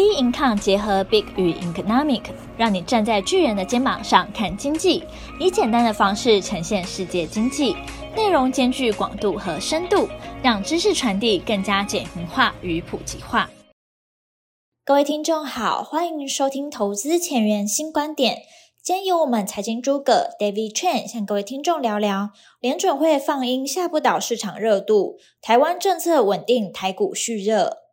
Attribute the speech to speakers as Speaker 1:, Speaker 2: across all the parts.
Speaker 1: B Income 结合 Big 与 Economic，让你站在巨人的肩膀上看经济，以简单的方式呈现世界经济，内容兼具广度和深度，让知识传递更加简明化与普及化。各位听众好，欢迎收听投资前沿新观点。今天由我们财经诸葛 David Chen 向各位听众聊聊联准会放鹰下不倒市场热度，台湾政策稳定，台股续热。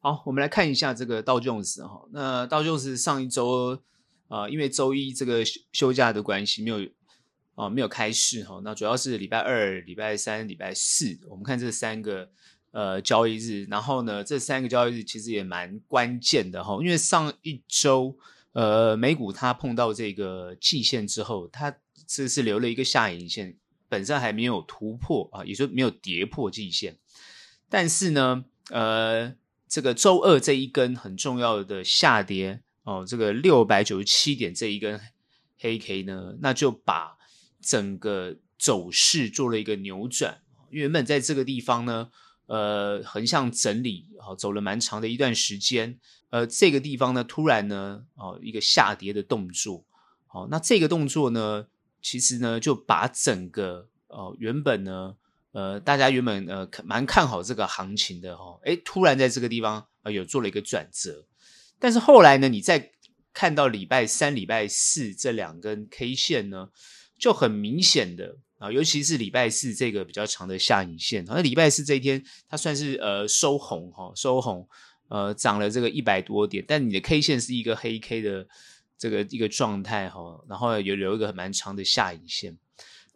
Speaker 2: 好，我们来看一下这个道琼斯哈。那道琼斯上一周、呃，因为周一这个休休假的关系，没有啊、呃、没有开市哈。那主要是礼拜二、礼拜三、礼拜四，我们看这三个呃交易日。然后呢，这三个交易日其实也蛮关键的哈，因为上一周呃美股它碰到这个季线之后，它这是留了一个下影线，本身还没有突破啊，也就没有跌破季线。但是呢，呃。这个周二这一根很重要的下跌哦，这个六百九十七点这一根黑 K 呢，那就把整个走势做了一个扭转。原本在这个地方呢，呃，横向整理，好，走了蛮长的一段时间，呃，这个地方呢，突然呢，哦，一个下跌的动作，好，那这个动作呢，其实呢，就把整个哦，原本呢。呃，大家原本呃蛮看好这个行情的哈，诶，突然在这个地方呃有做了一个转折，但是后来呢，你再看到礼拜三、礼拜四这两根 K 线呢，就很明显的啊，尤其是礼拜四这个比较长的下影线，那礼拜四这一天它算是呃收红哈，收红呃涨了这个一百多点，但你的 K 线是一个黑 K 的这个一个状态哈，然后有留一个蛮长的下影线。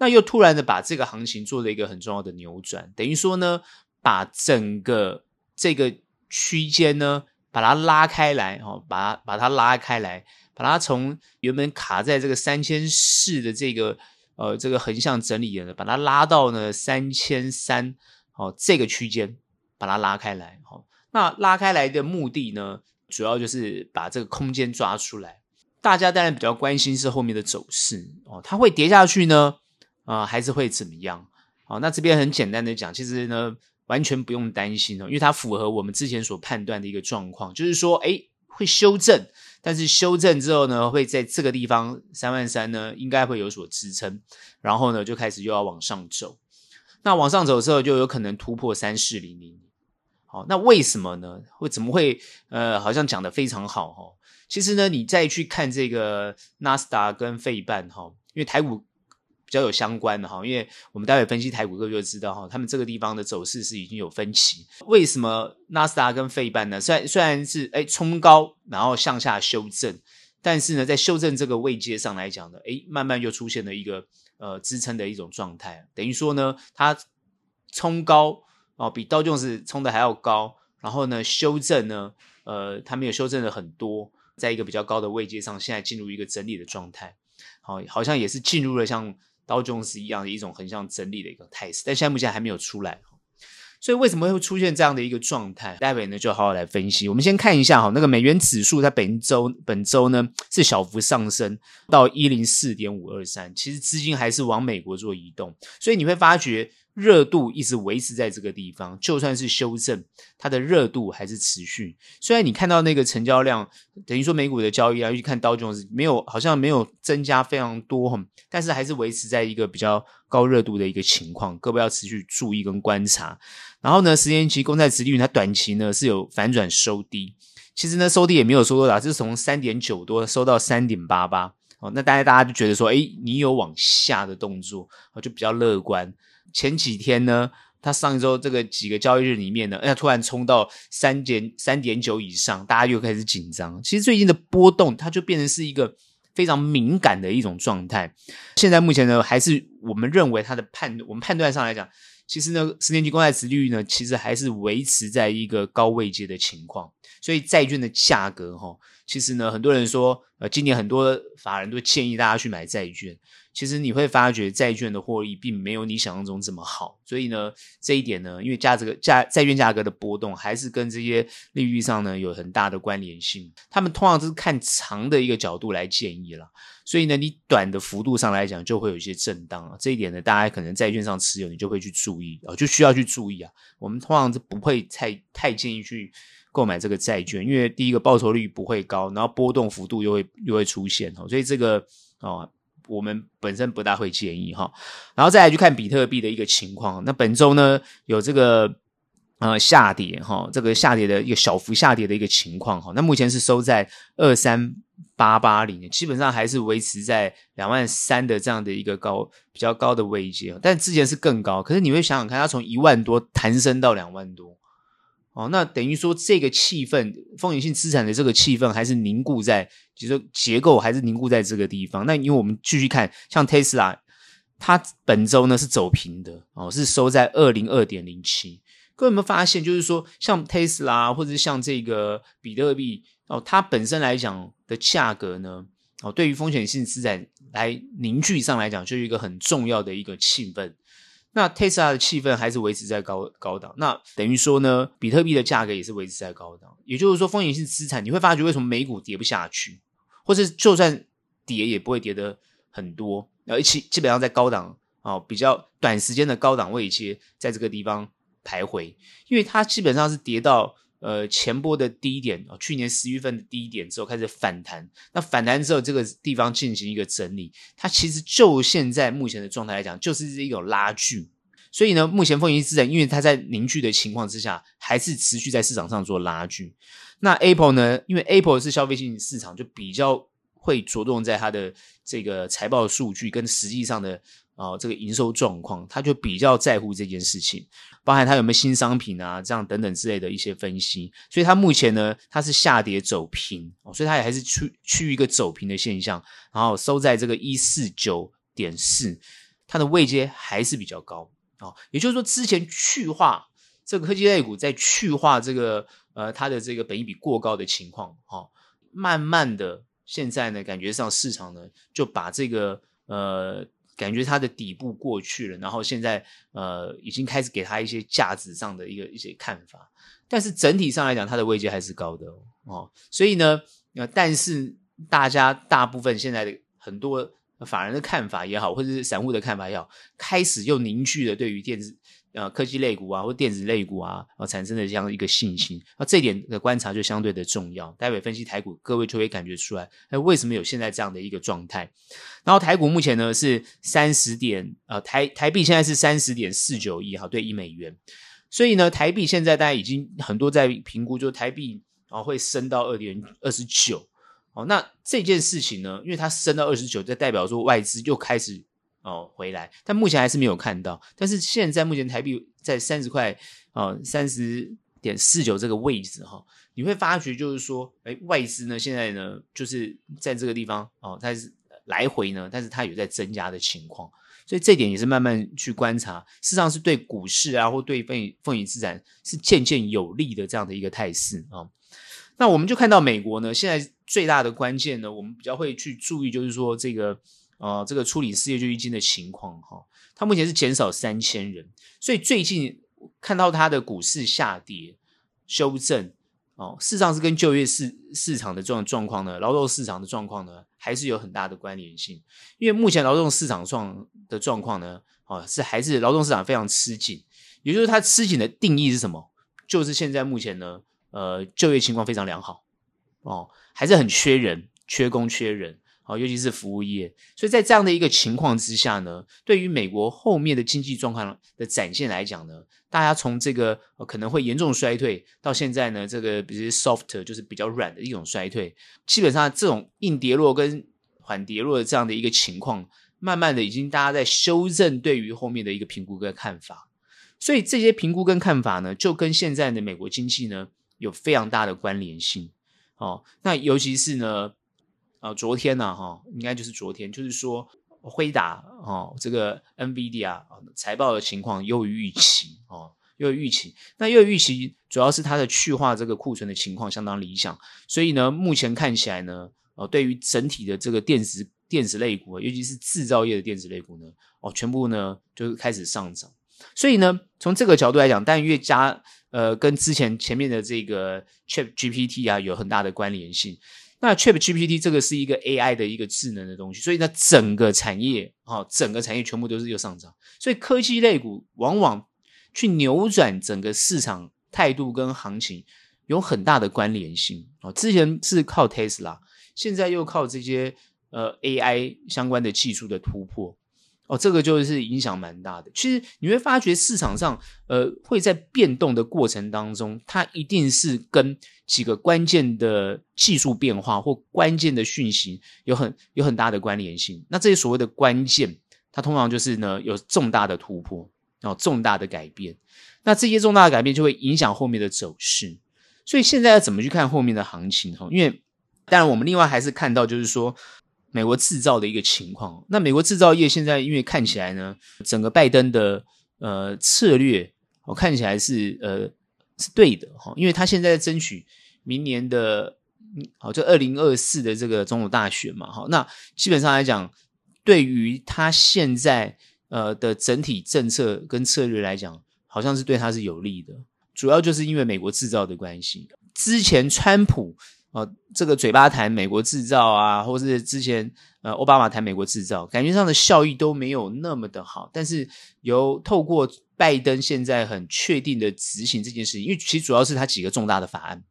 Speaker 2: 那又突然的把这个行情做了一个很重要的扭转，等于说呢，把整个这个区间呢，把它拉开来，哦，把它把它拉开来，把它从原本卡在这个三千四的这个呃这个横向整理的，把它拉到呢三千三，哦，这个区间把它拉开来，哦，那拉开来的目的呢，主要就是把这个空间抓出来。大家当然比较关心是后面的走势，哦，它会跌下去呢？啊、呃，还是会怎么样？好，那这边很简单的讲，其实呢，完全不用担心哦，因为它符合我们之前所判断的一个状况，就是说，诶，会修正，但是修正之后呢，会在这个地方三万三呢，应该会有所支撑，然后呢，就开始又要往上走。那往上走之后，就有可能突破三四零零。好，那为什么呢？会怎么会？呃，好像讲得非常好哈。其实呢，你再去看这个纳斯达跟费半哈，因为台股。比较有相关的哈，因为我们待会分析台股，各就知道哈，他们这个地方的走势是已经有分歧。为什么纳斯达跟费半呢？虽然虽然是诶冲高，然后向下修正，但是呢，在修正这个位阶上来讲呢，诶慢慢又出现了一个呃支撑的一种状态。等于说呢，它冲高哦，比道琼斯冲的还要高，然后呢，修正呢，呃，它没有修正的很多，在一个比较高的位阶上，现在进入一个整理的状态，好，好像也是进入了像。刀中是一样的一种横向整理的一个态势，但现在目前还没有出来，所以为什么会出现这样的一个状态？待会呢就好好来分析。我们先看一下哈，那个美元指数在本周本周呢是小幅上升到一零四点五二三，其实资金还是往美国做移动，所以你会发觉。热度一直维持在这个地方，就算是修正，它的热度还是持续。虽然你看到那个成交量，等于说美股的交易啊，去看道琼斯没有，好像没有增加非常多，但是还是维持在一个比较高热度的一个情况。各位要持续注意跟观察。然后呢，十年期公债殖利率它短期呢是有反转收低，其实呢收低也没有收多少，就是从三点九多收到三点八八。哦，那大家大家就觉得说，诶，你有往下的动作，就比较乐观。前几天呢，它上一周这个几个交易日里面呢，哎，突然冲到三点三点九以上，大家又开始紧张。其实最近的波动，它就变成是一个非常敏感的一种状态。现在目前呢，还是我们认为它的判，我们判断上来讲，其实呢，十年期公债殖利率呢，其实还是维持在一个高位阶的情况。所以债券的价格，哈，其实呢，很多人说，呃，今年很多法人都建议大家去买债券。其实你会发觉债券的获利并没有你想象中这么好，所以呢，这一点呢，因为价这个价债券价格的波动还是跟这些利率上呢有很大的关联性。他们通常都是看长的一个角度来建议啦，所以呢，你短的幅度上来讲就会有一些震荡啊。这一点呢，大家可能债券上持有，你就会去注意啊，就需要去注意啊。我们通常是不会太太建议去购买这个债券，因为第一个报酬率不会高，然后波动幅度又会又会出现哦，所以这个哦，我们本身不大会建议哈。然后再来去看比特币的一个情况，那本周呢有这个呃下跌哈，这个下跌的一个小幅下跌的一个情况哈，那目前是收在二三八八零，基本上还是维持在两万三的这样的一个高比较高的位阶，但之前是更高，可是你会想想看，它从一万多弹升到两万多。哦，那等于说这个气氛，风险性资产的这个气氛还是凝固在，就是结构还是凝固在这个地方。那因为我们继续看，像 Tesla，它本周呢是走平的，哦，是收在二零二点零七。各位有没有发现，就是说像 Tesla 或者像这个比特币，哦，它本身来讲的价格呢，哦，对于风险性资产来凝聚上来讲，就是一个很重要的一个气氛。那 Tesla 的气氛还是维持在高高档，那等于说呢，比特币的价格也是维持在高档。也就是说，风险性资产你会发觉为什么美股跌不下去，或是就算跌也不会跌的很多，而且基本上在高档啊、比较短时间的高档位一些，在这个地方徘徊，因为它基本上是跌到呃前波的低点啊、哦，去年十月份的低点之后开始反弹，那反弹之后这个地方进行一个整理，它其实就现在目前的状态来讲，就是一种拉锯。所以呢，目前风险性资产，因为它在凝聚的情况之下，还是持续在市场上做拉锯。那 Apple 呢？因为 Apple 是消费性市场，就比较会着重在它的这个财报数据跟实际上的啊、这个营收状况，它就比较在乎这件事情，包含它有没有新商品啊，这样等等之类的一些分析。所以它目前呢，它是下跌走平哦，所以它也还是趋趋于一个走平的现象，然后收在这个一四九点四，它的位阶还是比较高。哦，也就是说，之前去化这个科技类股在去化这个呃它的这个本益比过高的情况，啊、哦，慢慢的现在呢，感觉上市场呢就把这个呃感觉它的底部过去了，然后现在呃已经开始给它一些价值上的一个一些看法，但是整体上来讲，它的位阶还是高的哦，所以呢，呃，但是大家大部分现在的很多。法人的看法也好，或者是散户的看法也好，开始又凝聚了对于电子呃科技类股啊，或电子类股啊，啊产生的这样一个信心。那这点的观察就相对的重要。待会分析台股，各位就会感觉出来，哎，为什么有现在这样的一个状态？然后台股目前呢是三十点，呃台台币现在是三十点四九亿哈对一美元，所以呢台币现在大家已经很多在评估，就台币啊、会升到二点二十九。哦，那这件事情呢，因为它升到二十九，就代表说外资又开始哦回来，但目前还是没有看到。但是现在目前台币在三十块哦，三十点四九这个位置哈、你会发觉就是说，哎，外资呢现在呢就是在这个地方哦，它是来回呢，但是它有在增加的情况，所以这点也是慢慢去观察，事实上是对股市啊或对风风险资产是渐渐有利的这样的一个态势啊。那我们就看到美国呢，现在最大的关键呢，我们比较会去注意，就是说这个呃，这个处理失业救济金的情况哈，它目前是减少三千人，所以最近看到它的股市下跌修正哦，事实上是跟就业市市场的状状况呢，劳动市场的状况呢，还是有很大的关联性，因为目前劳动市场状的状况呢，哦是还是劳动市场非常吃紧，也就是它吃紧的定义是什么？就是现在目前呢。呃，就业情况非常良好，哦，还是很缺人，缺工缺人，哦，尤其是服务业。所以在这样的一个情况之下呢，对于美国后面的经济状况的展现来讲呢，大家从这个、可能会严重衰退，到现在呢，这个比如 soft 就是比较软的一种衰退，基本上这种硬跌落跟缓跌落的这样的一个情况，慢慢的已经大家在修正对于后面的一个评估跟看法。所以这些评估跟看法呢，就跟现在的美国经济呢。有非常大的关联性，哦，那尤其是呢，呃，昨天呢，哈，应该就是昨天，就是说辉达哦，这个 NVIDIA 啊财报的情况优于预期，哦，优于预期。那优于预期，主要是它的去化这个库存的情况相当理想，所以呢，目前看起来呢，哦，对于整体的这个电子电子类股，尤其是制造业的电子类股呢，哦，全部呢就是开始上涨。所以呢，从这个角度来讲，但越加呃，跟之前前面的这个 Chat GPT 啊有很大的关联性。那 Chat GPT 这个是一个 AI 的一个智能的东西，所以呢，整个产业啊、哦，整个产业全部都是又上涨。所以科技类股往往去扭转整个市场态度跟行情有很大的关联性哦。之前是靠 Tesla，现在又靠这些呃 AI 相关的技术的突破。哦，这个就是影响蛮大的。其实你会发觉市场上，呃，会在变动的过程当中，它一定是跟几个关键的技术变化或关键的讯息有很有很大的关联性。那这些所谓的关键，它通常就是呢有重大的突破，哦，重大的改变。那这些重大的改变就会影响后面的走势。所以现在要怎么去看后面的行情？哈，因为当然我们另外还是看到就是说。美国制造的一个情况，那美国制造业现在因为看起来呢，整个拜登的呃策略，我看起来是呃是对的哈，因为他现在在争取明年的好，就二零二四的这个总统大选嘛，好，那基本上来讲，对于他现在呃的整体政策跟策略来讲，好像是对他是有利的，主要就是因为美国制造的关系，之前川普。哦，这个嘴巴谈美国制造啊，或是之前呃奥巴马谈美国制造，感觉上的效益都没有那么的好。但是由透过拜登现在很确定的执行这件事情，因为其实主要是他几个重大的法案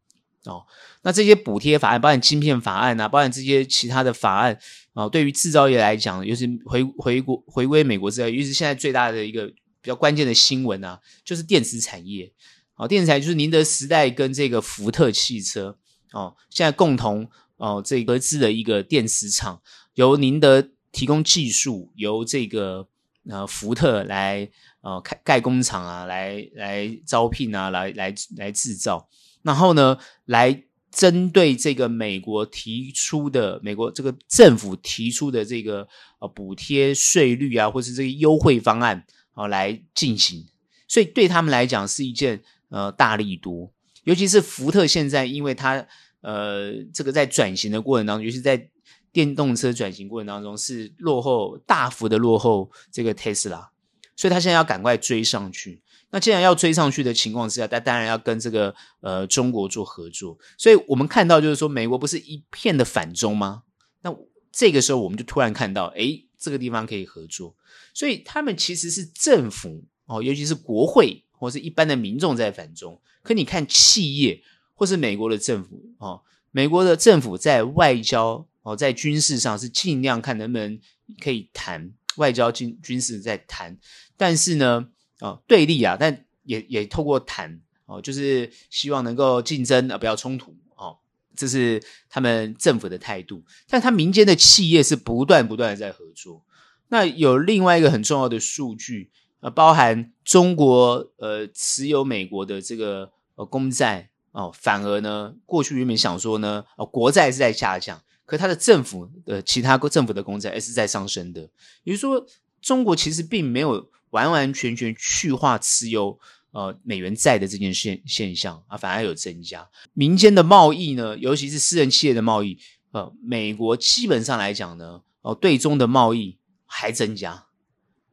Speaker 2: 哦，那这些补贴法案，包含晶片法案啊，包含这些其他的法案啊，对于制造业来讲，尤其回回国回归美国制造业，尤其是现在最大的一个比较关键的新闻啊，就是电子产业。哦，电子产业就是宁德时代跟这个福特汽车。哦，现在共同哦，这个合资的一个电池厂，由宁德提供技术，由这个呃福特来呃开盖工厂啊，来来招聘啊，来来来制造，然后呢，来针对这个美国提出的美国这个政府提出的这个呃补贴税率啊，或是这个优惠方案啊、来进行，所以对他们来讲是一件呃大利多。尤其是福特现在，因为它呃，这个在转型的过程当中，尤其在电动车转型过程当中，是落后大幅的落后这个特斯拉，所以他现在要赶快追上去。那既然要追上去的情况之下，他当然要跟这个呃中国做合作。所以我们看到就是说，美国不是一片的反中吗？那这个时候我们就突然看到，诶，这个地方可以合作。所以他们其实是政府哦，尤其是国会。或是一般的民众在反中，可你看企业或是美国的政府哦，美国的政府在外交哦，在军事上是尽量看能不能可以谈外交军军事在谈，但是呢，哦对立啊，但也也透过谈哦，就是希望能够竞争啊，不要冲突哦，这是他们政府的态度。但他民间的企业是不断不断的在合作。那有另外一个很重要的数据。呃，包含中国呃持有美国的这个呃公债哦，反而呢，过去原本想说呢，哦国债是在下降，可它的政府的其他政府的公债是在上升的。也就是说，中国其实并没有完完全全去化持有呃美元债的这件现现象啊，反而有增加。民间的贸易呢，尤其是私人企业的贸易，呃，美国基本上来讲呢，哦对中的贸易还增加，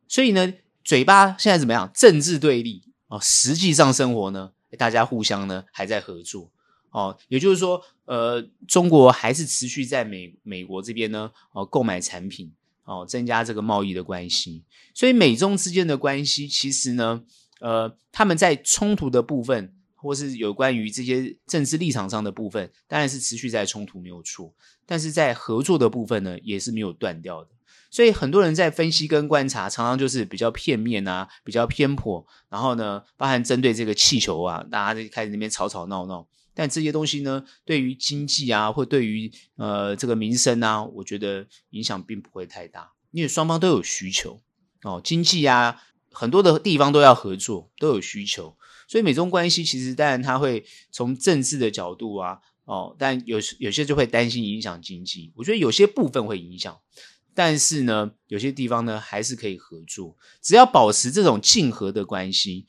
Speaker 2: 所以呢。嘴巴现在怎么样？政治对立哦，实际上生活呢，大家互相呢还在合作哦。也就是说，呃，中国还是持续在美美国这边呢哦购买产品哦，增加这个贸易的关系。所以美中之间的关系，其实呢，呃，他们在冲突的部分，或是有关于这些政治立场上的部分，当然是持续在冲突没有错。但是在合作的部分呢，也是没有断掉的。所以很多人在分析跟观察，常常就是比较片面啊，比较偏颇。然后呢，包含针对这个气球啊，大家就开始那边吵吵闹闹。但这些东西呢，对于经济啊，或对于呃这个民生啊，我觉得影响并不会太大，因为双方都有需求哦，经济啊，很多的地方都要合作，都有需求。所以美中关系其实当然它会从政治的角度啊，哦，但有有些就会担心影响经济。我觉得有些部分会影响。但是呢，有些地方呢还是可以合作，只要保持这种竞合的关系，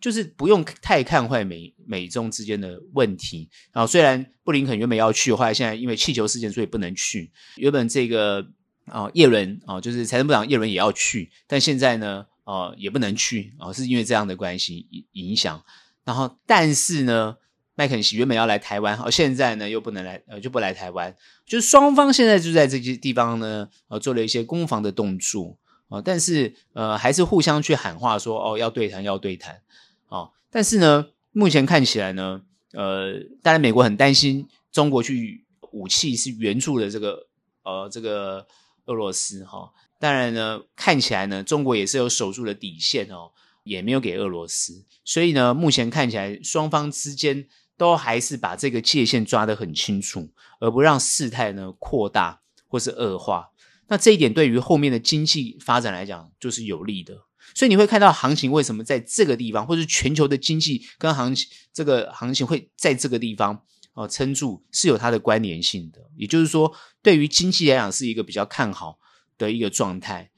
Speaker 2: 就是不用太看坏美美中之间的问题。然后虽然布林肯原本要去后来，现在因为气球事件所以不能去。原本这个啊叶伦啊，就是财政部长叶伦也要去，但现在呢啊也不能去啊，是因为这样的关系影影响。然后但是呢。麦肯锡原本要来台湾，哦，现在呢又不能来，呃，就不来台湾。就双方现在就在这些地方呢，呃，做了一些攻防的动作，哦，但是呃，还是互相去喊话说，哦，要对谈，要对谈，哦，但是呢，目前看起来呢，呃，当然美国很担心中国去武器是援助的这个呃这个俄罗斯哈、哦。当然呢，看起来呢，中国也是有守住的底线哦，也没有给俄罗斯。所以呢，目前看起来双方之间都还是把这个界限抓得很清楚，而不让事态呢扩大或是恶化。那这一点对于后面的经济发展来讲就是有利的。所以你会看到行情为什么在这个地方，或是全球的经济跟行情这个行情会在这个地方哦撑住，是有它的关联性的。也就是说，对于经济来讲是一个比较看好的一个状态。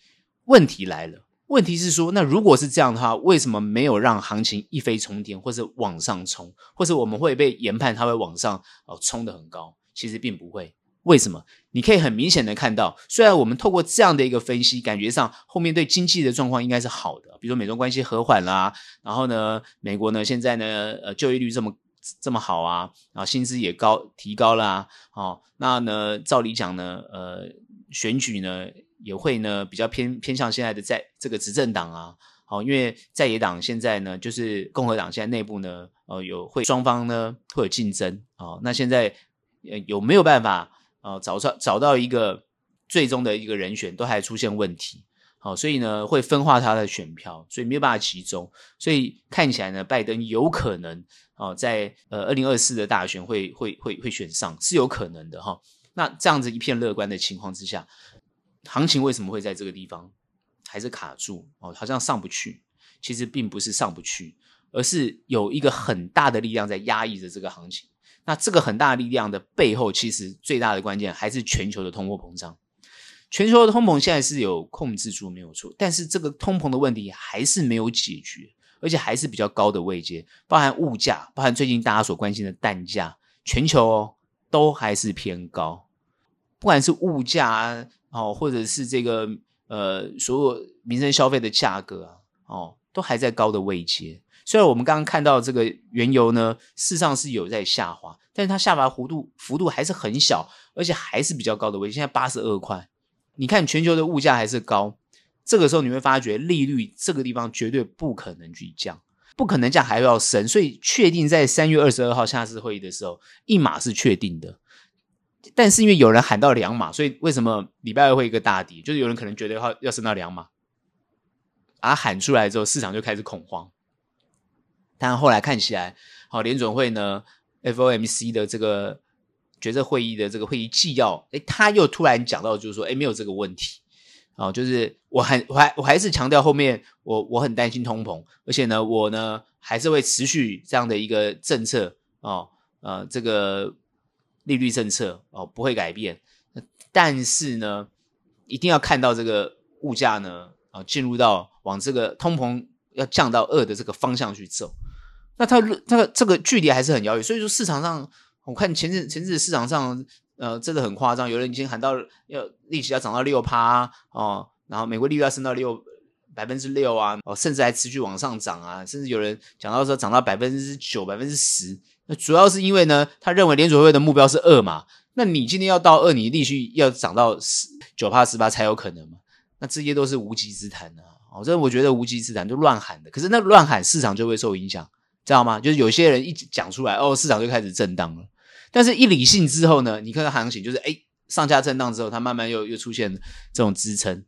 Speaker 2: 问题来了，问题是说，那如果是这样的话，为什么没有让行情一飞冲天，或是往上冲，或者我们会被研判它会往上哦冲得很高？其实并不会。为什么？你可以很明显的看到，虽然我们透过这样的一个分析，感觉上后面对经济的状况应该是好的，比如说美中关系和缓啦，然后呢，美国呢现在呢，呃，就业率这么这么好啊，然后薪资也高提高啦、啊，哦，那呢，照理讲呢，呃，选举呢也会呢比较偏偏向现在的在这个执政党啊，好、因为在野党现在呢，就是共和党现在内部呢，呃，有会双方呢会有竞争，哦，那现在有没有办法？啊，找找找到一个最终的一个人选，都还出现问题，好，所以呢会分化他的选票，所以没有办法集中，所以看起来呢，拜登有可能哦，在呃二零二四的大选会会会会选上，是有可能的哈。那这样子一片乐观的情况之下，行情为什么会在这个地方还是卡住哦？好像上不去，其实并不是上不去，而是有一个很大的力量在压抑着这个行情。那这个很大的力量的背后，其实最大的关键还是全球的通货膨胀。全球的通膨现在是有控制住，没有错，但是这个通膨的问题还是没有解决，而且还是比较高的位阶，包含物价，包含最近大家所关心的蛋价，全球都还是偏高。不管是物价哦，或者是这个呃所有民生消费的价格啊，哦，都还在高的位阶。虽然我们刚刚看到这个原油呢，事实上是有在下滑，但是它下滑幅度幅度还是很小，而且还是比较高的位置。现在八十二块，你看全球的物价还是高，这个时候你会发觉利率这个地方绝对不可能去降，不可能降还要升，所以确定在三月二十二号下次会议的时候，一码是确定的。但是因为有人喊到两码，所以为什么礼拜二会一个大跌？就是有人可能觉得要要升到两码，啊喊出来之后，市场就开始恐慌。但后来看起来，好，联准会呢，FOMC 的这个决策会议的这个会议纪要，诶，他又突然讲到，就是说，诶，没有这个问题，哦，就是我很我还我还是强调后面我我很担心通膨，而且呢，我呢还是会持续这样的一个政策，哦，呃，这个利率政策哦不会改变，但是呢，一定要看到这个物价呢，啊，进入到往这个通膨要降到二的这个方向去走。那它它这个距离还是很遥远，所以说市场上，我看前阵前阵子市场上，呃，真的很夸张，有人已经喊到要利息要涨到六趴哦，然后美国利率要升到六百分之六啊，哦，甚至还持续往上涨啊，甚至有人讲到说涨到百分之九、百分之十。那主要是因为呢，他认为联储会的目标是二嘛，那你今天要到二，你利息要涨到十九趴、十八才有可能嘛？那这些都是无稽之谈啊！哦，这我觉得无稽之谈就乱喊的，可是那乱喊市场就会受影响。知道吗？就是有些人一讲出来，哦，市场就开始震荡了。但是，一理性之后呢，你看看行情，就是哎，上下震荡之后，它慢慢又又出现这种支撑。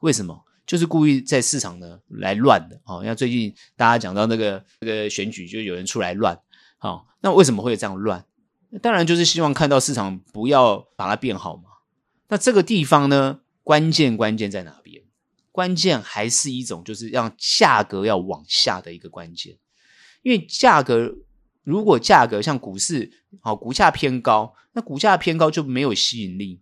Speaker 2: 为什么？就是故意在市场呢来乱的哦。像最近大家讲到那个那个选举，就有人出来乱。好、哦，那为什么会有这样乱？当然就是希望看到市场不要把它变好嘛。那这个地方呢，关键关键在哪边？关键还是一种就是让价格要往下的一个关键。因为价格，如果价格像股市，好，股价偏高，那股价偏高就没有吸引力，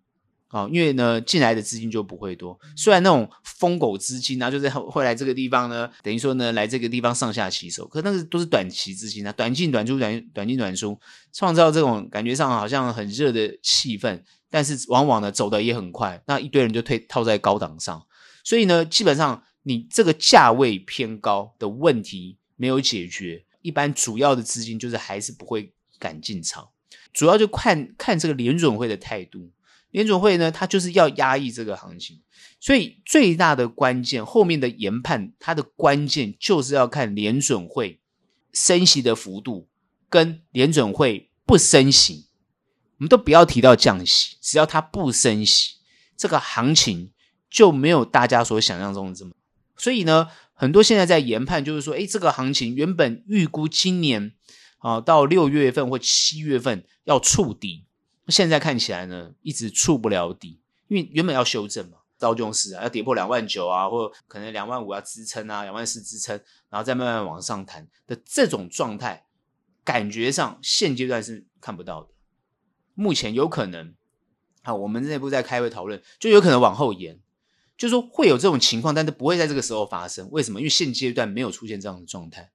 Speaker 2: 啊，因为呢进来的资金就不会多。虽然那种疯狗资金啊，就是会来这个地方呢，等于说呢来这个地方上下其手，可那个都是短期资金啊，短进短出，短短进短出，创造这种感觉上好像很热的气氛，但是往往呢走的也很快，那一堆人就退套在高档上，所以呢基本上你这个价位偏高的问题没有解决。一般主要的资金就是还是不会敢进场，主要就看看这个联准会的态度。联准会呢，它就是要压抑这个行情，所以最大的关键，后面的研判，它的关键就是要看联准会升息的幅度跟联准会不升息，我们都不要提到降息，只要它不升息，这个行情就没有大家所想象中的这么。所以呢，很多现在在研判，就是说，诶，这个行情原本预估今年啊到六月份或七月份要触底，现在看起来呢，一直触不了底，因为原本要修正嘛。道琼斯啊，要跌破两万九啊，或可能两万五要支撑啊，两万四支撑，然后再慢慢往上弹的这种状态，感觉上现阶段是看不到的。目前有可能，好，我们内部在开会讨论，就有可能往后延，就说会有这种情况，但是不会在这个时候发生。为什么？因为现阶段没有出现这样的状态。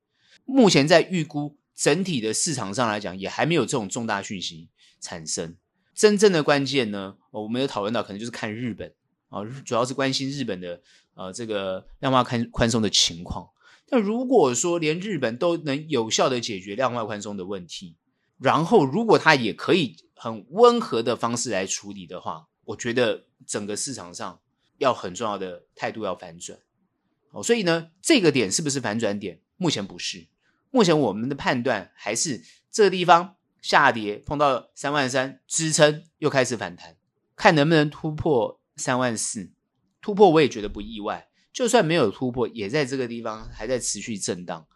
Speaker 2: 目前在预估整体的市场上来讲，也还没有这种重大讯息产生。真正的关键呢，我们有讨论到，可能就是看日本。啊，主要是关心日本的呃这个量化宽宽松的情况。那如果说连日本都能有效的解决量化宽松的问题，然后如果它也可以很温和的方式来处理的话，我觉得整个市场上要很重要的态度要反转。哦，所以呢，这个点是不是反转点？目前不是，目前我们的判断还是这个地方下跌碰到三万三支撑，又开始反弹，看能不能突破。三万四突破，我也觉得不意外。就算没有突破，也在这个地方还在持续震荡，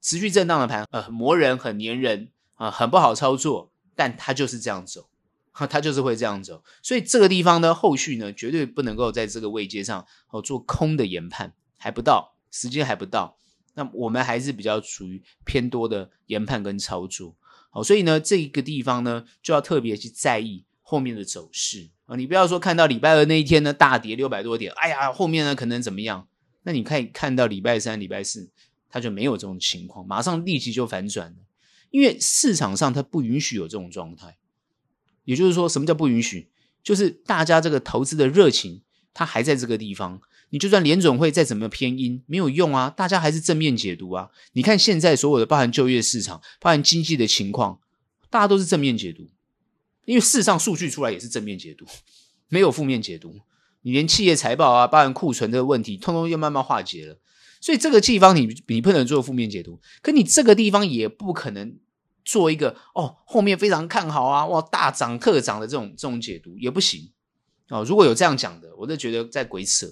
Speaker 2: 持续震荡的盘，呃，磨人，很黏人啊、很不好操作。但它就是这样走，它就是会这样走。所以这个地方呢，后续呢，绝对不能够在这个位阶上哦做空的研判，还不到时间，还不到。那我们还是比较处于偏多的研判跟操作。所以呢，这一个地方呢，就要特别去在意后面的走势。啊，你不要说看到礼拜二那一天呢大跌六百多点，哎呀，后面呢可能怎么样？那你可以看到礼拜三、礼拜四，它就没有这种情况，马上立即就反转了，因为市场上它不允许有这种状态。也就是说，什么叫不允许？就是大家这个投资的热情，它还在这个地方。你就算联准会再怎么偏阴，没有用啊，大家还是正面解读啊。你看现在所有的包含就业市场、包含经济的情况，大家都是正面解读。因为事实上数据出来也是正面解读，没有负面解读。你连企业财报啊，包含库存的问题，通通又慢慢化解了。所以这个地方你你不能做负面解读，可你这个地方也不可能做一个哦后面非常看好啊，哇大涨特涨的这种这种解读也不行哦。如果有这样讲的，我就觉得在鬼扯。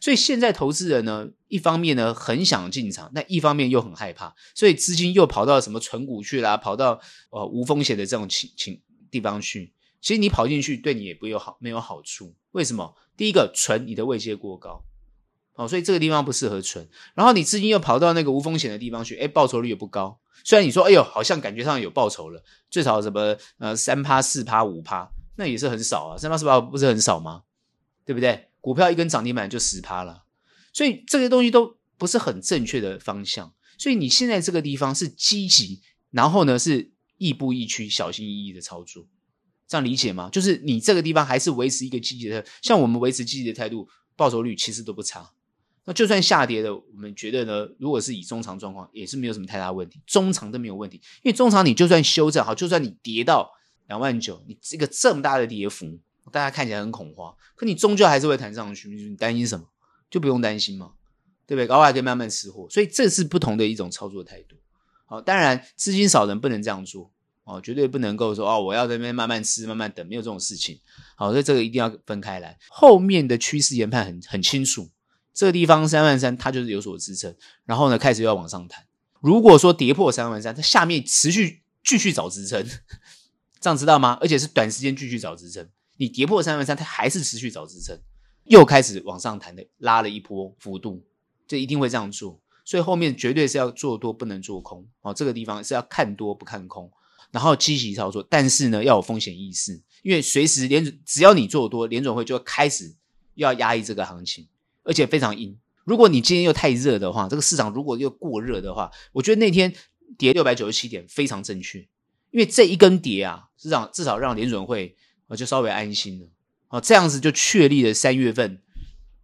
Speaker 2: 所以现在投资人呢，一方面呢很想进场，但一方面又很害怕，所以资金又跑到什么存股去啦，跑到呃无风险的这种情情。地方去，其实你跑进去对你也不有好，没有好处。为什么？第一个，存你的位阶过高，哦，所以这个地方不适合存。然后你资金又跑到那个无风险的地方去，哎，报酬率也不高。虽然你说，哎呦，好像感觉上有报酬了，最少什么呃三趴、四趴、五趴，那也是很少啊。三趴、四趴不是很少吗？对不对？股票一根涨停板就十趴了，所以这些东西都不是很正确的方向。所以你现在这个地方是积极，然后呢是。亦步亦趋，小心翼翼的操作，这样理解吗？就是你这个地方还是维持一个积极的，像我们维持积极的态度，报酬率其实都不差。那就算下跌的，我们觉得呢，如果是以中长状况，也是没有什么太大问题，中长都没有问题。因为中长你就算修正好，就算你跌到两万九，你这个这么大的跌幅，大家看起来很恐慌，可你终究还是会弹上去。你担心什么？就不用担心嘛，对不对？搞不好还可以慢慢吃货。所以这是不同的一种操作态度。好，当然资金少人不能这样做哦，绝对不能够说哦，我要在那边慢慢吃、慢慢等，没有这种事情。好，所以这个一定要分开来。后面的趋势研判很很清楚，这个地方三万三它就是有所支撑，然后呢开始又要往上弹。如果说跌破三万三，它下面持续继续找支撑，这样知道吗？而且是短时间继续找支撑。你跌破三万三，它还是持续找支撑，又开始往上弹的，拉了一波幅度，就一定会这样做。所以后面绝对是要做多，不能做空哦。这个地方是要看多不看空，然后积极操作，但是呢要有风险意识，因为随时连只要你做多，联准会就会开始要压抑这个行情，而且非常阴。如果你今天又太热的话，这个市场如果又过热的话，我觉得那天跌六百九十七点非常正确，因为这一根跌啊，市场至少让联准会我就稍微安心了哦，这样子就确立了三月份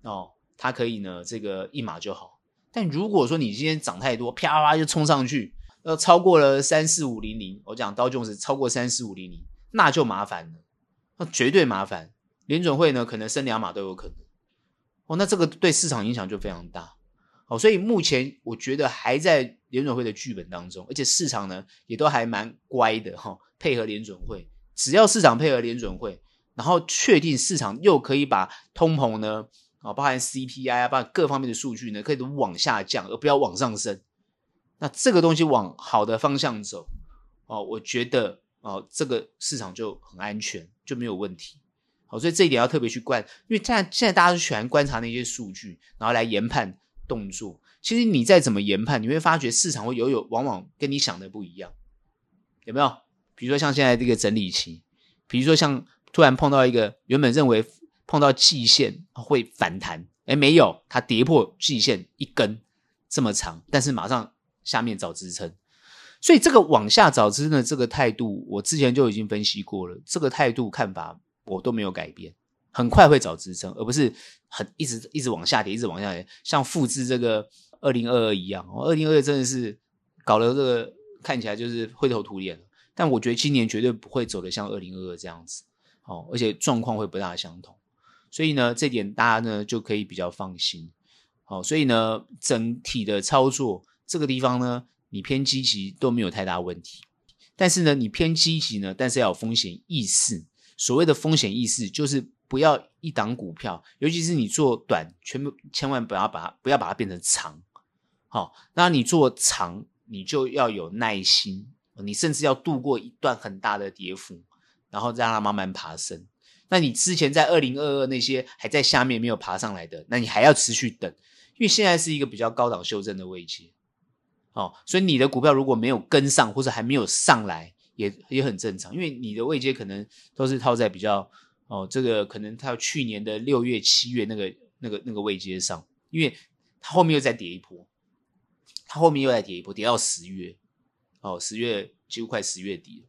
Speaker 2: 哦，它可以呢这个一码就好。但如果说你今天涨太多，啪啪就冲上去，呃超过了三四五零零，我讲道琼斯超过三四五零零，那就麻烦了，那绝对麻烦。联准会呢，可能升两码都有可能。哦，那这个对市场影响就非常大。哦，所以目前我觉得还在联准会的剧本当中，而且市场呢也都还蛮乖的哈，配合联准会。只要市场配合联准会，然后确定市场又可以把通膨呢啊，包含 CPI 啊，包含各方面的数据呢，可以都往下降，而不要往上升。那这个东西往好的方向走哦，我觉得哦，这个市场就很安全，就没有问题。好，所以这一点要特别去观，因为现在现在大家都喜欢观察那些数据，然后来研判。动作，其实你再怎么研判，你会发觉市场会有有往往跟你想的不一样，有没有？比如说像现在这个整理期，比如说像突然碰到一个原本认为碰到季线会反弹，诶，没有，它跌破季线一根这么长，但是马上下面找支撑，所以这个往下找支撑的这个态度，我之前就已经分析过了，这个态度看法我都没有改变。很快会找支撑，而不是很一直一直往下跌，一直往下跌，像复制这个二零二二一样。二零二二真的是搞了这个看起来就是灰头土脸，但我觉得今年绝对不会走得像二零二二这样子，哦，而且状况会不大相同。所以呢，这点大家呢就可以比较放心。好，所以呢，整体的操作这个地方呢，你偏积极都没有太大问题。但是呢，你偏积极呢，但是要有风险意识。所谓的风险意识就是。不要一档股票，尤其是你做短，全部千万不要把它不要把它变成长。好，那你做长，你就要有耐心，你甚至要度过一段很大的跌幅，然后再让它慢慢爬升。那你之前在二零二二那些还在下面没有爬上来的，那你还要持续等，因为现在是一个比较高档修正的位阶。哦，所以你的股票如果没有跟上，或者还没有上来，也也很正常，因为你的位阶可能都是套在比较。哦，这个可能它去年的六月、七月那个、那个、那个位阶上，因为它后面又再跌一波，它后面又再跌一波，跌到十月，哦，十月几乎快十月底了，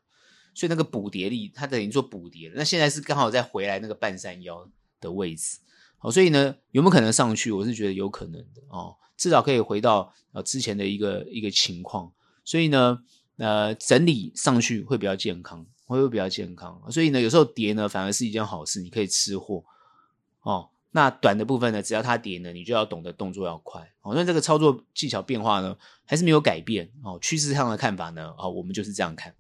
Speaker 2: 所以那个补跌力，它等于说补跌了。那现在是刚好再回来那个半山腰的位置，好，所以呢，有没有可能上去？我是觉得有可能的哦，至少可以回到呃之前的一个一个情况。所以呢，呃，整理上去会比较健康。会会比较健康？所以呢，有时候跌呢，反而是一件好事，你可以吃货哦。那短的部分呢，只要它跌呢，你就要懂得动作要快哦。那这个操作技巧变化呢，还是没有改变哦。趋势上的看法呢，哦，我们就是这样看。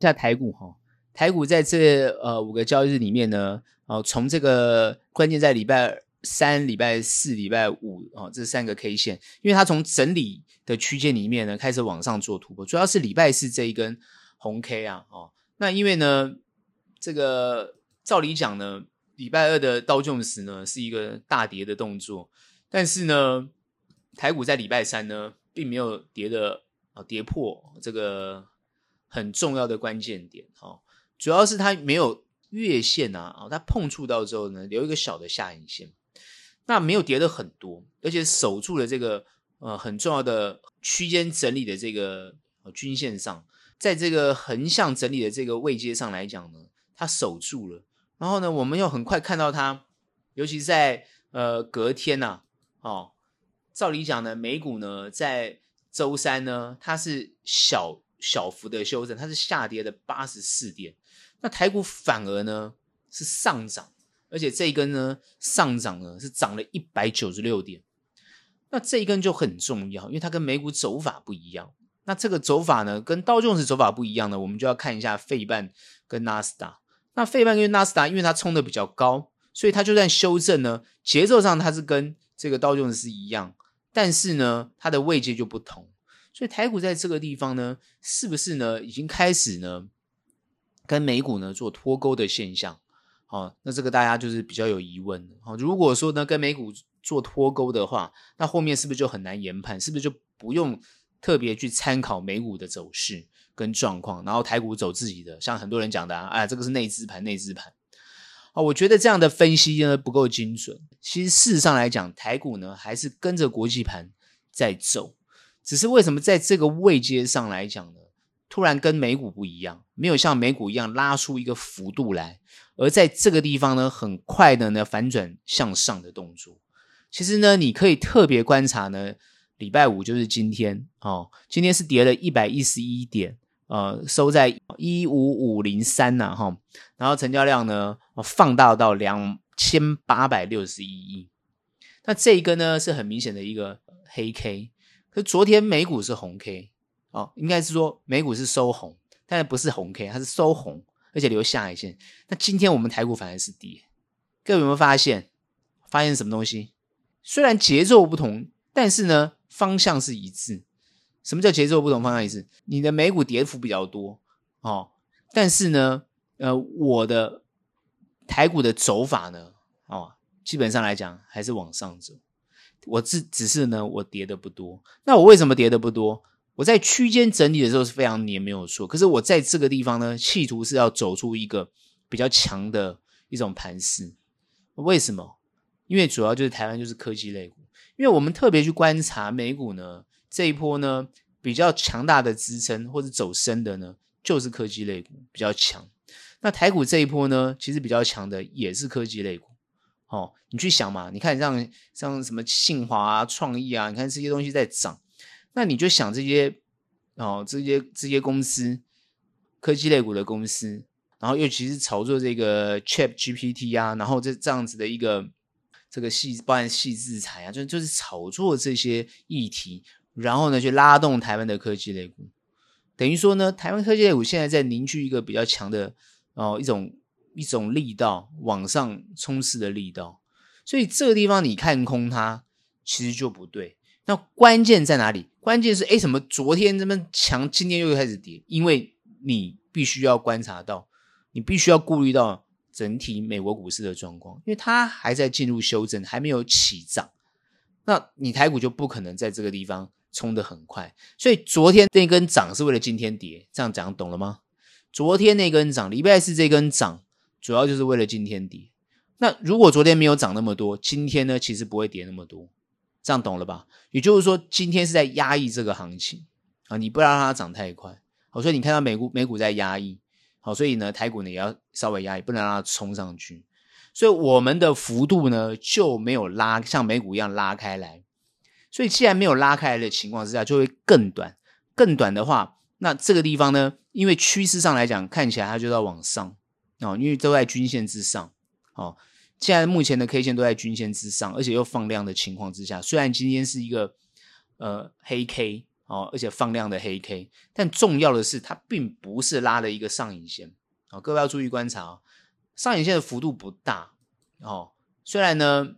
Speaker 2: 现在台股哈、哦，台股在这呃五个交易日里面呢，哦，从这个关键在礼拜三、礼拜四、礼拜五哦这三个 K 线，因为它从整理的区间里面呢，开始往上做突破，主要是礼拜四这一根。红 K 啊，哦，那因为呢，这个照理讲呢，礼拜二的道琼斯呢是一个大跌的动作，但是呢，台股在礼拜三呢并没有跌的啊跌破这个很重要的关键点，哦，主要是它没有月线啊，哦，它碰触到之后呢，留一个小的下影线，那没有跌的很多，而且守住了这个呃很重要的区间整理的这个均线上。在这个横向整理的这个位阶上来讲呢，它守住了。然后呢，我们又很快看到它，尤其在呃隔天呐、哦，照理讲呢，美股呢在周三呢，它是小小幅的修正，它是下跌的八十四点。那台股反而呢是上涨，而且这一根呢上涨呢是涨了一百九十六点。那这一根就很重要，因为它跟美股走法不一样。那这个走法呢，跟道琼斯走法不一样呢，我们就要看一下费半跟纳斯达。那费半跟纳斯达，因为它冲的比较高，所以它就算修正呢，节奏上它是跟这个道琼斯一样，但是呢，它的位阶就不同。所以台股在这个地方呢，是不是呢，已经开始呢，跟美股呢做脱钩的现象？好，那这个大家就是比较有疑问。哦，如果说呢跟美股做脱钩的话，那后面是不是就很难研判？是不是就不用？特别去参考美股的走势跟状况，然后台股走自己的，像很多人讲的啊，哎，这个是内资盘，内资盘啊，我觉得这样的分析呢不够精准。其实事实上来讲，台股呢还是跟着国际盘在走，只是为什么在这个位阶上来讲呢，突然跟美股不一样，没有像美股一样拉出一个幅度来，而在这个地方呢，很快的呢反转向上的动作。其实呢，你可以特别观察呢。礼拜五就是今天哦，今天是跌了一百一十一点，呃，收在一五五零三呐，哈，然后成交量呢放大到两千八百六十一亿。那这一根呢是很明显的一个黑 K，可昨天美股是红 K 哦，应该是说美股是收红，但是不是红 K，它是收红，而且留下影线。那今天我们台股反而是跌，各位有没有发现？发现什么东西？虽然节奏不同，但是呢方向是一致。什么叫节奏不同，方向一致？你的美股跌幅比较多哦，但是呢，呃，我的台股的走法呢，哦，基本上来讲还是往上走。我只只是呢，我跌的不多。那我为什么跌的不多？我在区间整理的时候是非常黏，没有错。可是我在这个地方呢，企图是要走出一个比较强的一种盘势。为什么？因为主要就是台湾就是科技类股，因为我们特别去观察美股呢。这一波呢，比较强大的支撑或者走升的呢，就是科技类股比较强。那台股这一波呢，其实比较强的也是科技类股。哦，你去想嘛，你看像像什么信华啊、创意啊，你看这些东西在涨，那你就想这些哦，这些这些公司，科技类股的公司，然后尤其是炒作这个 ChatGPT 啊，然后这这样子的一个这个细包含细制裁啊，就就是炒作这些议题。然后呢，去拉动台湾的科技类股，等于说呢，台湾科技类股现在在凝聚一个比较强的哦一种一种力道往上冲刺的力道，所以这个地方你看空它其实就不对。那关键在哪里？关键是诶什么？昨天这么强，今天又开始跌？因为你必须要观察到，你必须要顾虑到整体美国股市的状况，因为它还在进入修正，还没有起涨。那你台股就不可能在这个地方。冲得很快，所以昨天那根涨是为了今天跌，这样讲懂了吗？昨天那根涨，礼拜四这根涨，主要就是为了今天跌。那如果昨天没有涨那么多，今天呢，其实不会跌那么多，这样懂了吧？也就是说，今天是在压抑这个行情啊，你不要让它涨太快。好，所以你看到美股美股在压抑，好，所以呢，台股呢也要稍微压抑，不能让它冲上去。所以我们的幅度呢就没有拉，像美股一样拉开来。所以，既然没有拉开来的情况之下，就会更短。更短的话，那这个地方呢，因为趋势上来讲，看起来它就要往上哦，因为都在均线之上。哦，现在目前的 K 线都在均线之上，而且又放量的情况之下，虽然今天是一个呃黑 K 哦，而且放量的黑 K，但重要的是它并不是拉了一个上影线。哦，各位要注意观察哦，上影线的幅度不大哦，虽然呢。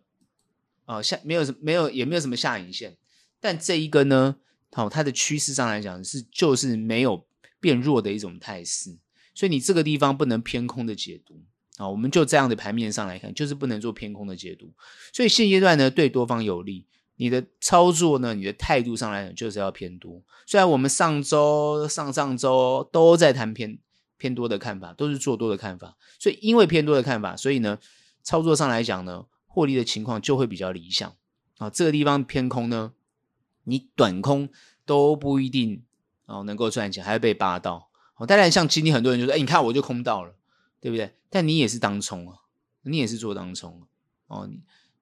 Speaker 2: 啊，下没有什没有也没有什么下影线，但这一根呢，好、哦，它的趋势上来讲是就是没有变弱的一种态势，所以你这个地方不能偏空的解读啊、我们就这样的盘面上来看，就是不能做偏空的解读。所以现阶段呢，对多方有利，你的操作呢，你的态度上来讲就是要偏多。虽然我们上周、上上周都在谈偏偏多的看法，都是做多的看法，所以因为偏多的看法，所以呢，操作上来讲呢。获利的情况就会比较理想啊，这个地方偏空呢，你短空都不一定哦能够赚钱，还会被扒到哦。当然，像今天很多人就说：“哎，你看我就空到了，对不对？”但你也是当冲啊，你也是做当冲哦，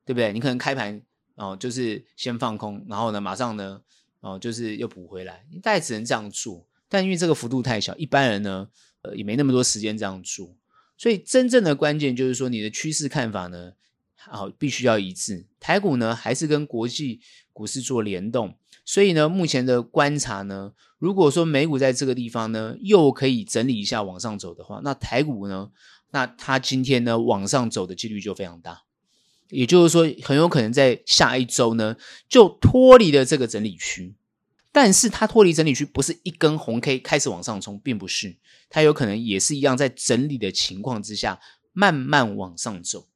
Speaker 2: 对不对？你可能开盘哦，就是先放空，然后呢，马上呢哦，就是又补回来，你大概只能这样做。但因为这个幅度太小，一般人呢呃也没那么多时间这样做，所以真正的关键就是说你的趋势看法呢。好，必须要一致。台股呢，还是跟国际股市做联动，所以呢，目前的观察呢，如果说美股在这个地方呢，又可以整理一下往上走的话，那台股呢，那它今天呢往上走的几率就非常大。也就是说，很有可能在下一周呢，就脱离了这个整理区。但是它脱离整理区不是一根红 K 开始往上冲，并不是，它有可能也是一样在整理的情况之下，慢慢往上走。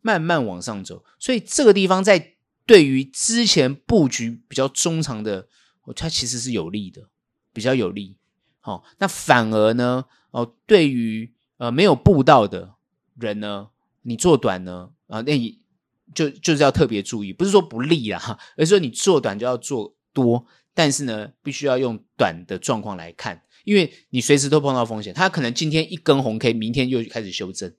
Speaker 2: 慢慢往上走，所以这个地方在对于之前布局比较中长的，它其实是有利的，比较有利。好、哦，那反而呢，哦，对于呃没有布到的人呢，你做短呢，啊，那你就就是要特别注意，不是说不利啊，而是说你做短就要做多，但是呢，必须要用短的状况来看，因为你随时都碰到风险，它可能今天一根红 K，明天又开始修正。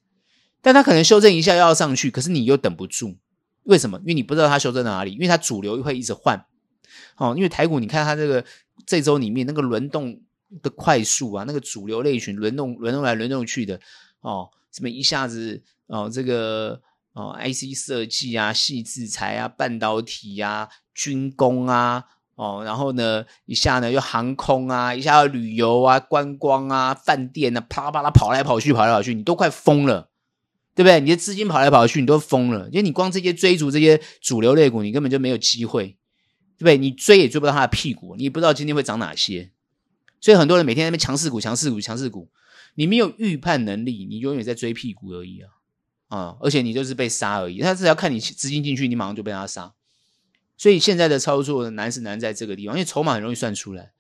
Speaker 2: 但它可能修正一下又要上去，可是你又等不住，为什么？因为你不知道它修正到哪里，因为它主流会一直换。哦，因为台股你看它这个这周里面那个轮动的快速啊，那个主流类群轮动轮动来轮动去的哦，什么一下子哦这个哦，IC 设计啊，矽智财啊，半导体啊，军工啊，哦，然后呢，一下呢又航空啊，一下要旅游啊，观光啊，饭店啊，啪啦啪啦跑来跑去，跑来跑去，你都快疯了，对不对？你的资金跑来跑去，你都疯了，因为你光这些追逐这些主流类股，你根本就没有机会，对不对？你追也追不到它的屁股，你也不知道今天会涨哪些，所以很多人每天在那边强势股、强势股、强势股，你没有预判能力，你永远在追屁股而已啊。啊、而且你就是被杀而已，他只要看你资金进去，你马上就被他杀。所以现在的操作难是难在这个地方，因为筹码很容易算出来。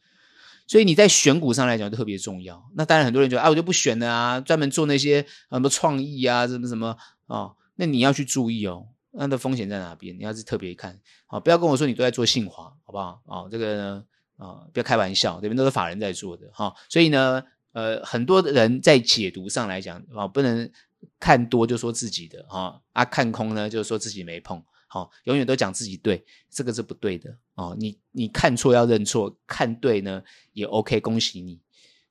Speaker 2: 所以你在选股上来讲就特别重要。那当然很多人觉得啊，我就不选了啊，专门做那些什么创意啊，什么什么啊、那你要去注意哦，那的风险在哪边？你要是特别看，好、不要跟我说你都在做信华，好不好？哦，这个呢，啊、不要开玩笑，这边都是法人在做的哈、所以呢，呃，很多人在解读上来讲啊、不能。看多就说自己的哈啊，看空呢就说自己没碰，好，永远都讲自己对，这个是不对的哦。你你看错要认错，看对呢也 OK，恭喜你。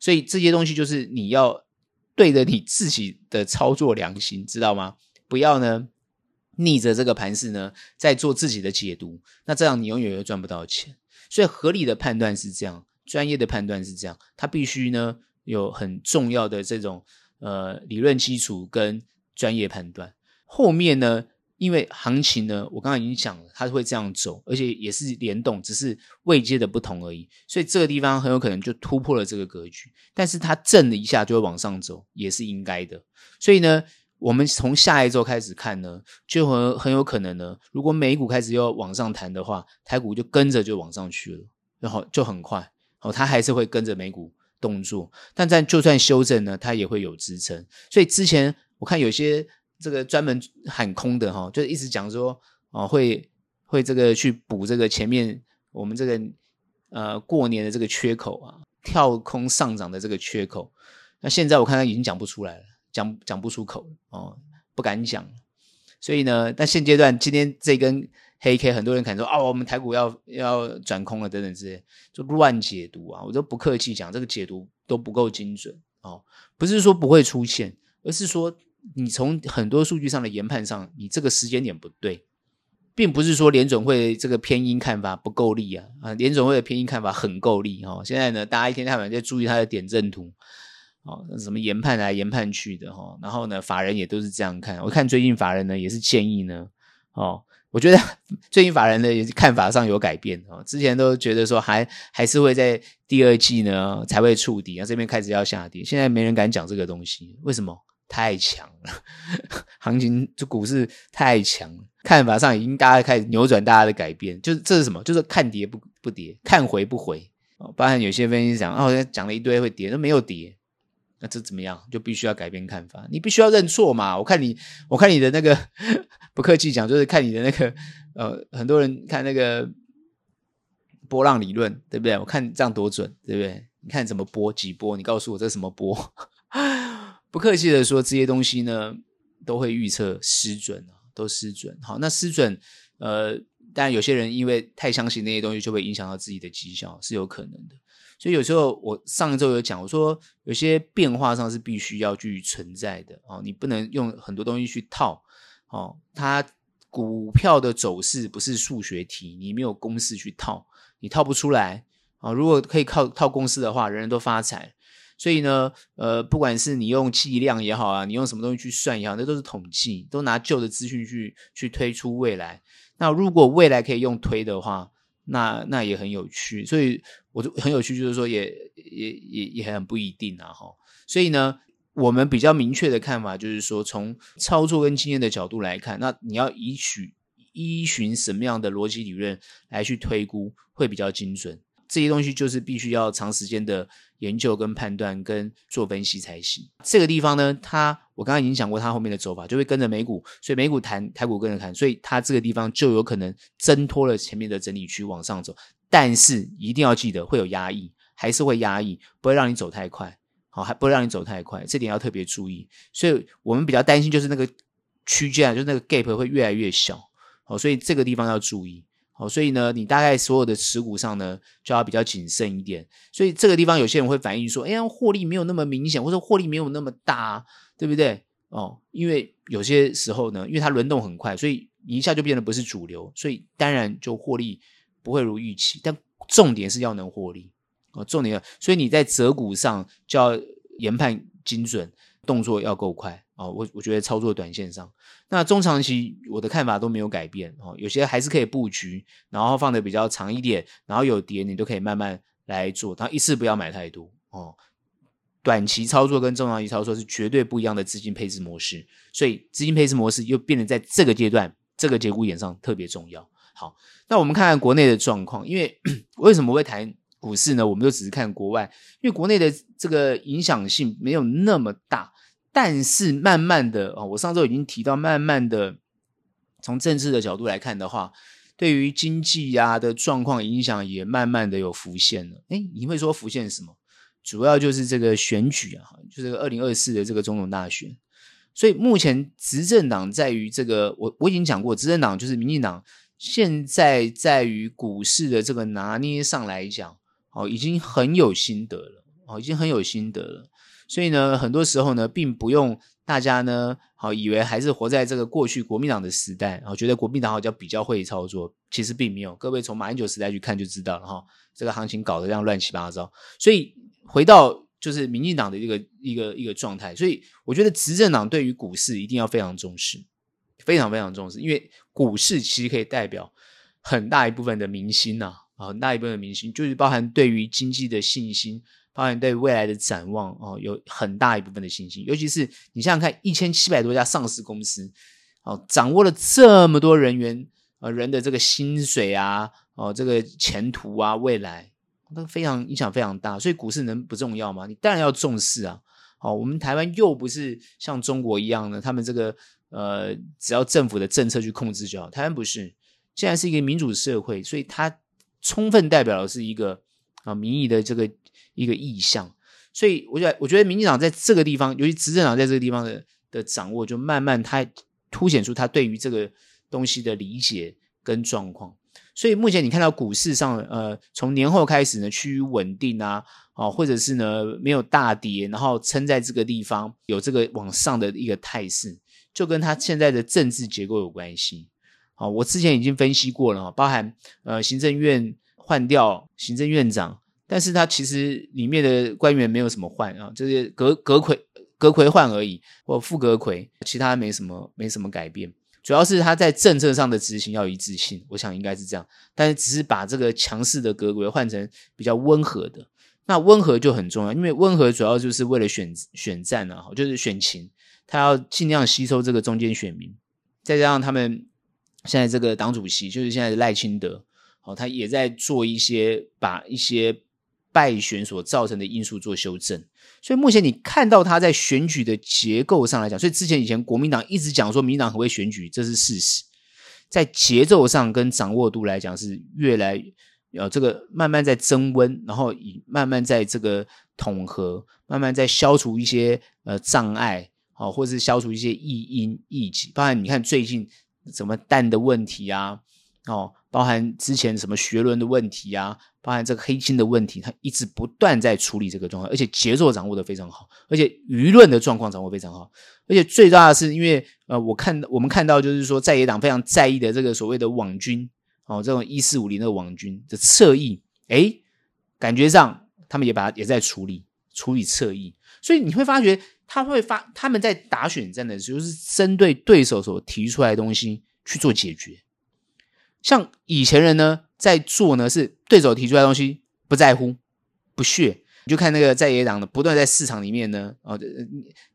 Speaker 2: 所以这些东西就是你要对着你自己的操作良心，知道吗？不要呢逆着这个盘势呢在做自己的解读，那这样你永远都赚不到钱。所以合理的判断是这样，专业的判断是这样，它必须呢有很重要的这种。呃，理论基础跟专业判断，后面呢，因为行情呢，我刚刚已经讲了，它会这样走，而且也是联动，只是位阶的不同而已，所以这个地方很有可能就突破了这个格局，但是它震了一下就会往上走，也是应该的。所以呢，我们从下一周开始看呢，就很很有可能呢，如果美股开始要往上弹的话，台股就跟着就往上去了，然后就很快，哦，它还是会跟着美股。动作，但在就算修正呢，它也会有支撑。所以之前我看有些这个专门喊空的哈，就一直讲说哦，会会这个去补这个前面我们这个呃过年的这个缺口啊，跳空上涨的这个缺口。那现在我看他已经讲不出来了，讲讲不出口哦，不敢讲。所以呢，但现阶段今天这根。黑 K，很多人可能说哦，我们台股要要转空了等等之类，就乱解读啊！我都不客气讲，这个解读都不够精准哦。不是说不会出现，而是说你从很多数据上的研判上，你这个时间点不对，并不是说联准会这个偏鹰看法不够力啊啊！联准会的偏鹰看法很够力哦。现在呢，大家一天到晚在注意它的点阵图哦，什么研判来研判去的哈、哦。然后呢，法人也都是这样看。我看最近法人呢也是建议呢哦。我觉得 最近法人的看法上有改变哦，之前都觉得说还还是会在第二季呢才会触底啊，这边开始要下跌，现在没人敢讲这个东西，为什么？太强了，行情就股市太强了，看法上已经大家开始扭转大家的改变，就是这是什么？就是看跌不不跌，看回不回哦。包含有些分析讲哦，讲了一堆会跌，都没有跌。那这怎么样？就必须要改变看法，你必须要认错嘛。我看你，我看你的那个 不客气讲，就是看你的那个呃，很多人看那个波浪理论，对不对？我看这样多准，对不对？你看怎么波几波？你告诉我这是什么波？不客气的说，这些东西呢都会预测失准，都失准。好，那失准，呃，但有些人因为太相信那些东西，就会影响到自己的绩效，是有可能的。所以有时候我上一周有讲，我说有些变化上是必须要去存在的哦，你不能用很多东西去套哦。它股票的走势不是数学题，你没有公式去套，你套不出来啊。如果可以靠套公式的话，人人都发财。所以呢，呃，不管是你用计量也好啊，你用什么东西去算也好，那都是统计，都拿旧的资讯去去推出未来。那如果未来可以用推的话，那那也很有趣，所以我就很有趣，就是说也也也也很不一定啊哈。所以呢，我们比较明确的看法就是说，从操作跟经验的角度来看，那你要依取依循什么样的逻辑理论来去推估会比较精准。这些东西就是必须要长时间的研究跟判断跟做分析才行。这个地方呢，它我刚刚已经讲过，它后面的走法就会跟着美股，所以美股弹，台股跟着弹，所以它这个地方就有可能挣脱了前面的整理区往上走。但是一定要记得会有压抑，还是会压抑，不会让你走太快，好，还不会让你走太快，这点要特别注意。所以我们比较担心就是那个区间，就是那个 gap 会越来越小，好，所以这个地方要注意。哦，所以呢，你大概所有的持股上呢，就要比较谨慎一点。所以这个地方有些人会反映说，哎呀，获利没有那么明显，或者获利没有那么大，对不对？哦，因为有些时候呢，因为它轮动很快，所以一下就变得不是主流，所以当然就获利不会如预期。但重点是要能获利哦，重点要，所以你在择股上就要研判精准，动作要够快哦。我我觉得操作短线上，那中长期我的看法都没有改变哦，有些还是可以布局，然后放的比较长一点，然后有跌你都可以慢慢来做，然后一次不要买太多哦。短期操作跟中长期操作是绝对不一样的资金配置模式，所以资金配置模式又变得在这个阶段、这个节骨眼上特别重要。好，那我们看看国内的状况，因为 为什么会谈股市呢？我们就只是看国外，因为国内的这个影响性没有那么大，但是慢慢的啊，我上周已经提到，慢慢的从政治的角度来看的话，对于经济呀的状况影响也慢慢的有浮现了。诶，你会说浮现什么？主要就是这个选举啊，就是二零二四的这个总统大选，所以目前执政党在于这个，我我已经讲过，执政党就是民进党，现在在于股市的这个拿捏上来讲，哦，已经很有心得了，哦，已经很有心得了，所以呢，很多时候呢，并不用大家呢，好以为还是活在这个过去国民党的时代，然后觉得国民党好像比较会操作，其实并没有，各位从马英九时代去看就知道了哈，这个行情搞得这样乱七八糟，所以。回到就是民进党的一个一个一个状态，所以我觉得执政党对于股市一定要非常重视，非常非常重视，因为股市其实可以代表很大一部分的民心呐，啊，很大一部分的民心，就是包含对于经济的信心，包含对未来的展望哦，有很大一部分的信心。尤其是你想想看，一千七百多家上市公司，哦，掌握了这么多人员呃人的这个薪水啊，哦，这个前途啊，未来。那非常影响非常大，所以股市能不重要吗？你当然要重视啊！好，我们台湾又不是像中国一样的，他们这个呃，只要政府的政策去控制就好。台湾不是，现在是一个民主社会，所以它充分代表的是一个啊民意的这个一个意向。所以我觉得，我觉得民进党在这个地方，尤其执政党在这个地方的的掌握，就慢慢它凸显出他对于这个东西的理解跟状况。所以目前你看到股市上，呃，从年后开始呢，趋于稳定啊，哦，或者是呢没有大跌，然后撑在这个地方有这个往上的一个态势，就跟它现在的政治结构有关系。好，我之前已经分析过了，包含呃行政院换掉行政院长，但是他其实里面的官员没有什么换啊，就是阁阁魁阁魁换而已，或副阁魁，其他没什么没什么改变。主要是他在政策上的执行要一致性，我想应该是这样。但是只是把这个强势的阁魁换成比较温和的，那温和就很重要，因为温和主要就是为了选选战啊，就是选情，他要尽量吸收这个中间选民。再加上他们现在这个党主席就是现在的赖清德，哦，他也在做一些把一些败选所造成的因素做修正。所以目前你看到他在选举的结构上来讲，所以之前以前国民党一直讲说民党很会选举，这是事实。在节奏上跟掌握度来讲是越来呃这个慢慢在增温，然后以慢慢在这个统合，慢慢在消除一些呃障碍，好、哦，或是消除一些异因异己。包含你看最近什么蛋的问题啊，哦。包含之前什么学伦的问题啊，包含这个黑金的问题，他一直不断在处理这个状况，而且节奏掌握得非常好，而且舆论的状况掌握非常好，而且最大的是，因为呃，我看我们看到就是说，在野党非常在意的这个所谓的网军哦，这种一四五零的网军的侧翼，诶，感觉上他们也把也在处理处理侧翼，所以你会发觉他会发他们在打选战的时候，是针对对手所提出来的东西去做解决。像以前人呢，在做呢，是对手提出来的东西不在乎、不屑，你就看那个在野党的不断在市场里面呢，哦，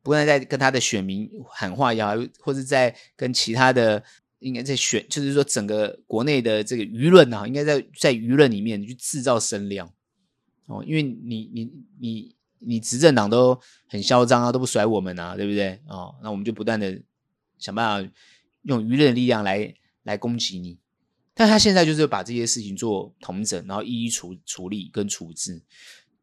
Speaker 2: 不断在跟他的选民喊话也好，或者在跟其他的应该在选，就是说整个国内的这个舆论啊，应该在在舆论里面去制造声量哦，因为你你你你执政党都很嚣张啊，都不甩我们啊，对不对？哦，那我们就不断的想办法用舆论的力量来来攻击你。但他现在就是把这些事情做统整，然后一一处处理跟处置。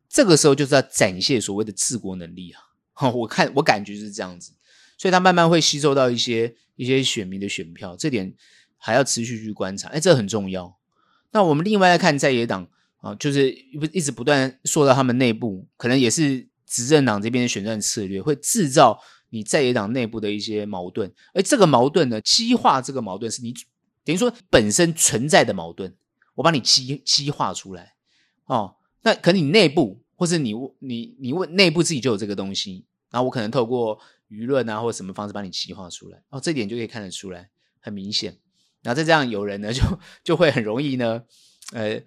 Speaker 2: 这个时候就是要展现所谓的治国能力啊！我看我感觉是这样子，所以他慢慢会吸收到一些一些选民的选票，这点还要持续去观察。哎，这很重要。那我们另外来看在野党啊，就是不一直不断说到他们内部，可能也是执政党这边的选战策略，会制造你在野党内部的一些矛盾，而这个矛盾呢，激化这个矛盾是你等于说本身存在的矛盾，我把你激激化出来哦。那可能你内部，或是你你你问内部自己就有这个东西，然后我可能透过舆论啊或者什么方式把你激化出来，哦，这点就可以看得出来，很明显。然后再这样，有人呢就就会很容易呢，呃，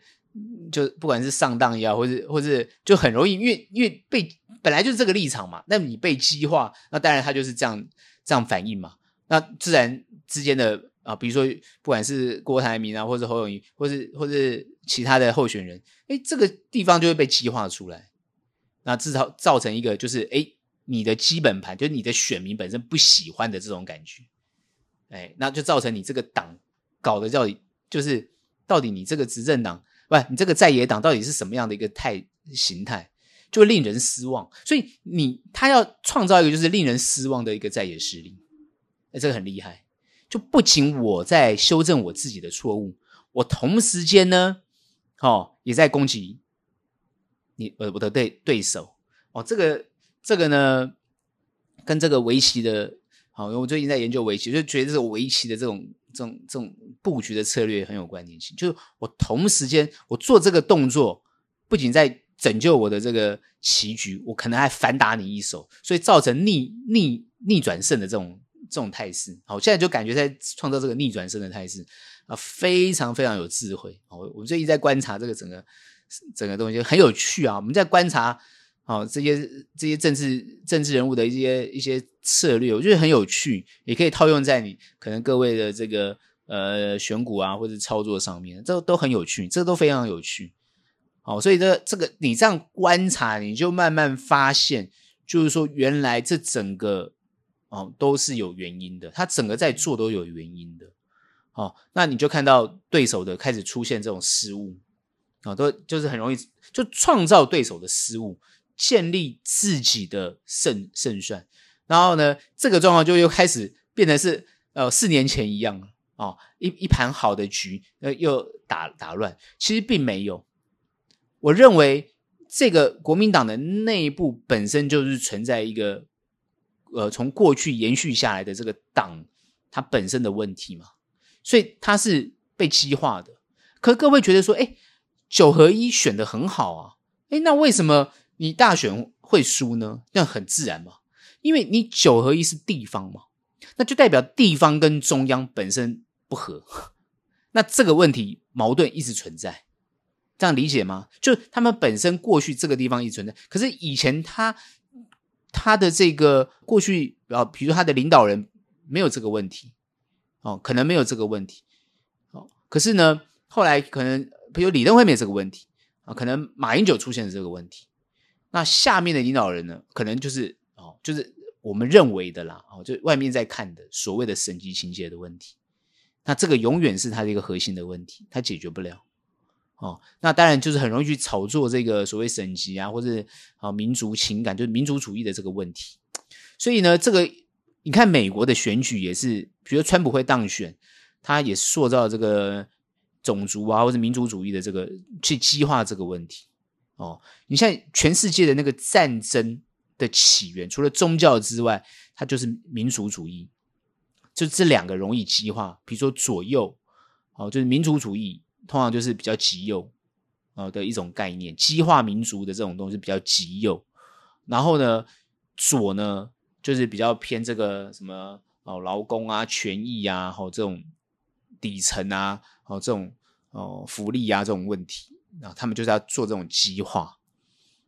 Speaker 2: 就不管是上当也好，或者或者就很容易，因为因为被本来就是这个立场嘛，那你被激化，那当然他就是这样这样反应嘛，那自然之间的啊，比如说不管是郭台铭啊，或者侯友宜，或是或是其他的候选人，哎，这个地方就会被激化出来，那至少造成一个就是哎，你的基本盘就是你的选民本身不喜欢的这种感觉。哎，那就造成你这个党搞的到底就是到底你这个执政党不，你这个在野党到底是什么样的一个态形态，就会令人失望。所以你他要创造一个就是令人失望的一个在野势力，哎，这个很厉害。就不仅我在修正我自己的错误，我同时间呢，哦，也在攻击你呃我的对对手。哦，这个这个呢，跟这个围棋的。好，因为我最近在研究围棋，就觉得这个围棋的这种、这种、这种布局的策略很有关联性。就是我同时间我做这个动作，不仅在拯救我的这个棋局，我可能还反打你一手，所以造成逆逆逆转胜的这种这种态势。好，现在就感觉在创造这个逆转胜的态势啊，非常非常有智慧。好，我们最近在观察这个整个整个东西很有趣啊，我们在观察。好，这些这些政治政治人物的一些一些策略，我觉得很有趣，也可以套用在你可能各位的这个呃选股啊或者操作上面，这都很有趣，这都非常有趣。好，所以这这个你这样观察，你就慢慢发现，就是说原来这整个哦都是有原因的，他整个在做都有原因的。好，那你就看到对手的开始出现这种失误啊，都就是很容易就创造对手的失误。建立自己的胜胜算，然后呢，这个状况就又开始变成是呃四年前一样哦，一一盘好的局呃又打打乱，其实并没有。我认为这个国民党的内部本身就是存在一个呃从过去延续下来的这个党它本身的问题嘛，所以它是被激化的。可各位觉得说，哎，九合一选得很好啊，哎，那为什么？你大选会输呢？那很自然嘛，因为你九合一是地方嘛，那就代表地方跟中央本身不合，那这个问题矛盾一直存在，这样理解吗？就他们本身过去这个地方一直存在，可是以前他他的这个过去啊，比如他的领导人没有这个问题哦，可能没有这个问题哦，可是呢，后来可能比如李登辉没有这个问题啊，可能马英九出现了这个问题。那下面的领导人呢，可能就是哦，就是我们认为的啦，哦，就外面在看的所谓的省级情节的问题。那这个永远是他的一个核心的问题，他解决不了。哦，那当然就是很容易去炒作这个所谓省级啊，或者啊民族情感，就是民族主义的这个问题。所以呢，这个你看美国的选举也是，比如川普会当选，他也塑造这个种族啊或者民族主义的这个去激化这个问题。哦，你像全世界的那个战争的起源，除了宗教之外，它就是民族主义，就这两个容易激化。比如说左右，哦，就是民族主义，通常就是比较极右，啊的一种概念，激化民族的这种东西比较极右。然后呢，左呢就是比较偏这个什么哦，劳工啊、权益啊，哦、这种底层啊，哦、这种哦福利啊这种问题。那他们就是要做这种激化，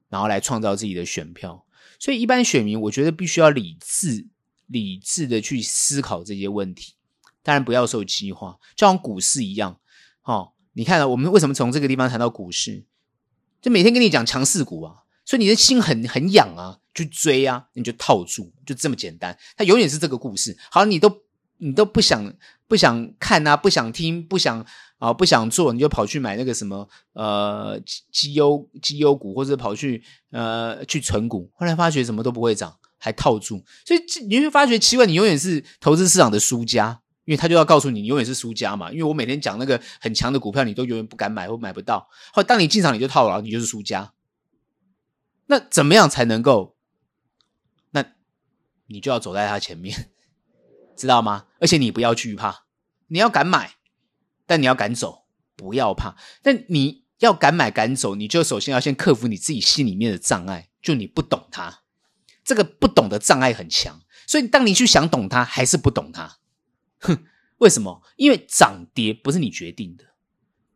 Speaker 2: 然后来创造自己的选票。所以一般选民，我觉得必须要理智、理智的去思考这些问题。当然不要受激化，就像股市一样。哦，你看啊我们为什么从这个地方谈到股市？就每天跟你讲强势股啊，所以你的心很很痒啊，去追啊，你就套住，就这么简单。它永远是这个故事。好，你都你都不想不想看啊，不想听，不想。啊，不想做你就跑去买那个什么呃绩优绩优股，或者跑去呃去存股，后来发觉什么都不会涨，还套住，所以你会发觉奇怪，你永远是投资市场的输家，因为他就要告诉你，你永远是输家嘛。因为我每天讲那个很强的股票，你都永远不敢买或买不到，后来当你进场你就套牢，你就是输家。那怎么样才能够？那你就要走在他前面，知道吗？而且你不要惧怕，你要敢买，但你要敢走，不要怕。但你要敢买敢走，你就首先要先克服你自己心里面的障碍，就你不懂它，这个不懂的障碍很强，所以当你去想懂它，还是不懂它。哼，为什么？因为涨跌不是你决定的，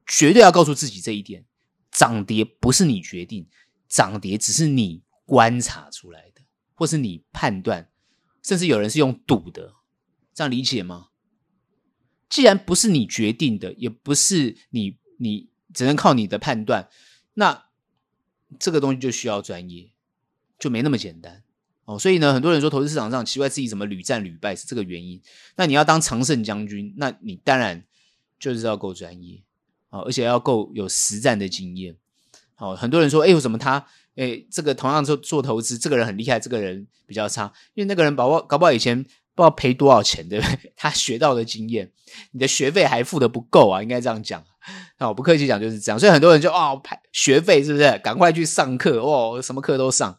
Speaker 2: 绝对要告诉自己这一点。涨跌不是你决定，涨跌只是你观察出来的，或是你判断，甚至有人是用赌的，这样理解吗？既然不是你决定的，也不是你，你只能靠你的判断，那这个东西就需要专业，就没那么简单哦。所以呢，很多人说投资市场上奇怪自己怎么屡战屡败是这个原因。那你要当常胜将军，那你当然就是要够专业。哦，而且要够有实战的经验。好，很多人说，哎，为什么他，哎，这个同样做做投资，这个人很厉害，这个人比较差，因为那个人搞不搞不好以前不知道赔多少钱，对不对？他学到的经验，你的学费还付的不够啊，应该这样讲。那我不客气讲就是这样。所以很多人就哦，学费是不是？赶快去上课哦，什么课都上。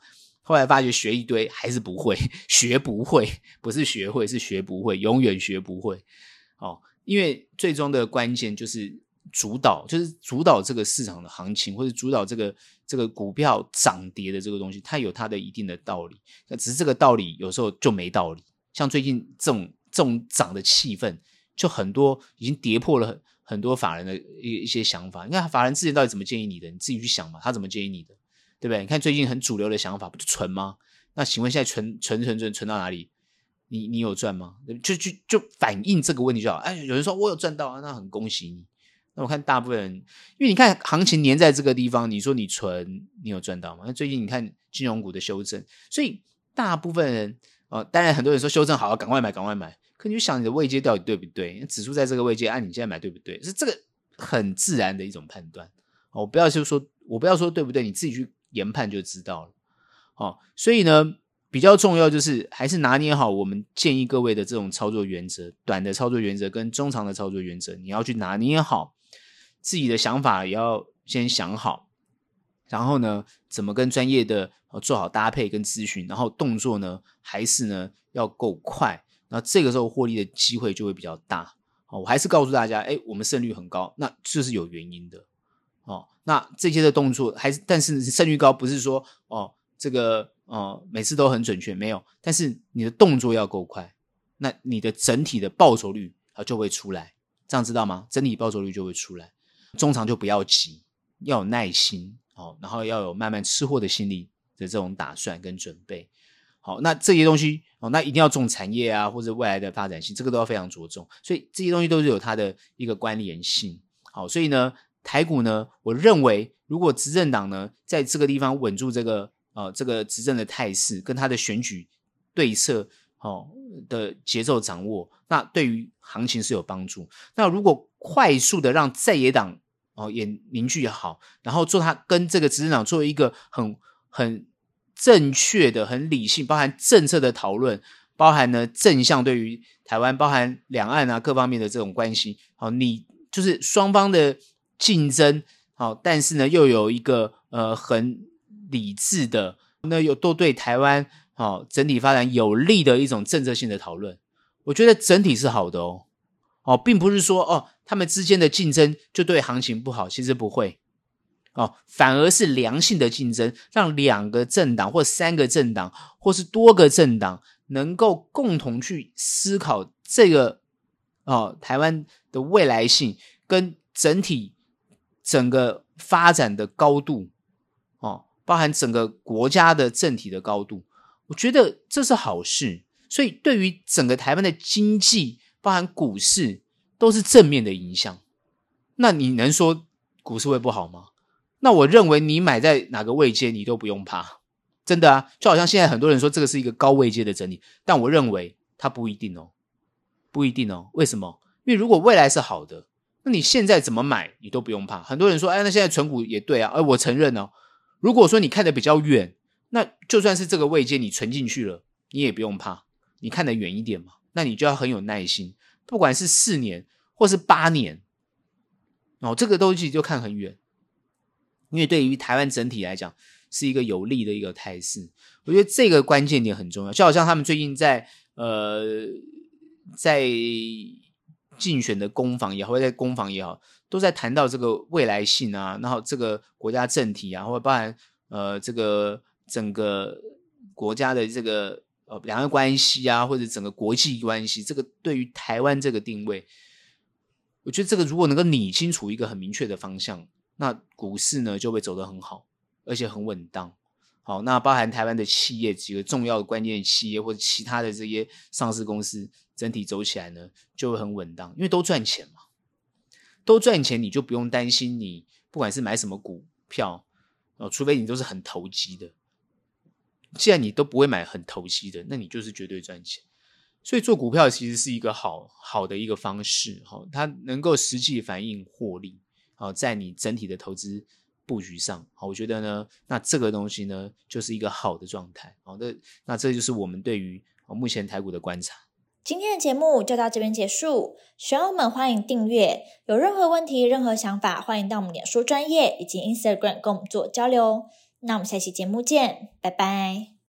Speaker 2: 后来发觉学一堆还是不会，学不会，不是学会，是学不会，永远学不会。哦，因为最终的关键就是。主导就是主导这个市场的行情，或者主导这个这个股票涨跌的这个东西，它有它的一定的道理。那只是这个道理有时候就没道理。像最近这种这种涨的气氛，就很多已经跌破了很很多法人的一一些想法。你看法人之前到底怎么建议你的？你自己去想嘛，他怎么建议你的，对不对？你看最近很主流的想法不就存吗？那请问现在存存存存存到哪里？你你有赚吗？就就就反映这个问题就好。哎，有人说我有赚到啊，那很恭喜你。那我看大部分人，因为你看行情黏在这个地方，你说你存，你有赚到吗？那最近你看金融股的修正，所以大部分人，呃，当然很多人说修正好，赶快买，赶快买。可你就想你的位阶到底对不对？指数在这个位阶，按、啊、你现在买对不对？是这个很自然的一种判断。哦，我不要就说，我不要说对不对，你自己去研判就知道了。哦，所以呢，比较重要就是还是拿捏好我们建议各位的这种操作原则，短的操作原则跟中长的操作原则，你要去拿捏好。自己的想法也要先想好，然后呢，怎么跟专业的做好搭配跟咨询，然后动作呢，还是呢要够快，那这个时候获利的机会就会比较大。哦，我还是告诉大家，哎，我们胜率很高，那这是有原因的。哦，那这些的动作还是，但是胜率高不是说哦，这个哦每次都很准确，没有，但是你的动作要够快，那你的整体的报酬率啊就会出来，这样知道吗？整体报酬率就会出来。中长就不要急，要有耐心，哦，然后要有慢慢吃货的心理的这种打算跟准备，好，那这些东西哦，那一定要重产业啊，或者未来的发展性，这个都要非常着重，所以这些东西都是有它的一个关联性，好，所以呢，台股呢，我认为如果执政党呢，在这个地方稳住这个呃这个执政的态势，跟他的选举对策哦的节奏掌握，那对于行情是有帮助。那如果快速的让在野党哦也凝聚也好，然后做他跟这个执政党做一个很很正确的、很理性，包含政策的讨论，包含呢正向对于台湾、包含两岸啊各方面的这种关系。好，你就是双方的竞争，好，但是呢又有一个呃很理智的，那又都对台湾好整体发展有利的一种政策性的讨论。我觉得整体是好的哦。哦，并不是说哦，他们之间的竞争就对行情不好，其实不会哦，反而是良性的竞争，让两个政党或三个政党或是多个政党能够共同去思考这个哦，台湾的未来性跟整体整个发展的高度哦，包含整个国家的政体的高度，我觉得这是好事。所以对于整个台湾的经济，包含股市都是正面的影响，那你能说股市会不好吗？那我认为你买在哪个位阶，你都不用怕，真的啊！就好像现在很多人说这个是一个高位阶的整理，但我认为它不一定哦，不一定哦。为什么？因为如果未来是好的，那你现在怎么买你都不用怕。很多人说，哎，那现在存股也对啊，哎，我承认哦。如果说你看得比较远，那就算是这个位阶你存进去了，你也不用怕，你看得远一点嘛。那你就要很有耐心，不管是四年或是八年，哦，这个东西就看很远，因为对于台湾整体来讲，是一个有利的一个态势。我觉得这个关键点很重要，就好像他们最近在呃在竞选的攻防也好，或者在攻防也好，都在谈到这个未来性啊，然后这个国家政体啊，或者包含呃这个整个国家的这个呃两岸关系啊，或者整个国际关系，这个对于台湾这个定位，我觉得这个如果能够理清楚一个很明确的方向，那股市呢就会走得很好，而且很稳当。好，那包含台湾的企业几个重要的关键企业或者其他的这些上市公司，整体走起来呢就会很稳当，因为都赚钱嘛，都赚钱，你就不用担心你不管是买什么股票哦，除非你都是很投机的。既然你都不会买很投机的，那你就是绝对赚钱。所以做股票其实是一个好好的一个方式，哈，它能够实际反映获利，好，在你整体的投资。布局上，好，我觉得呢，那这个东西呢，就是一个好的状态。好的，那这就是我们对于目前台股的观察。
Speaker 1: 今天的节目就到这边结束，学友们欢迎订阅，有任何问题、任何想法，欢迎到我们脸书专业以及 Instagram 跟我们做交流。那我们下期节目见，拜拜。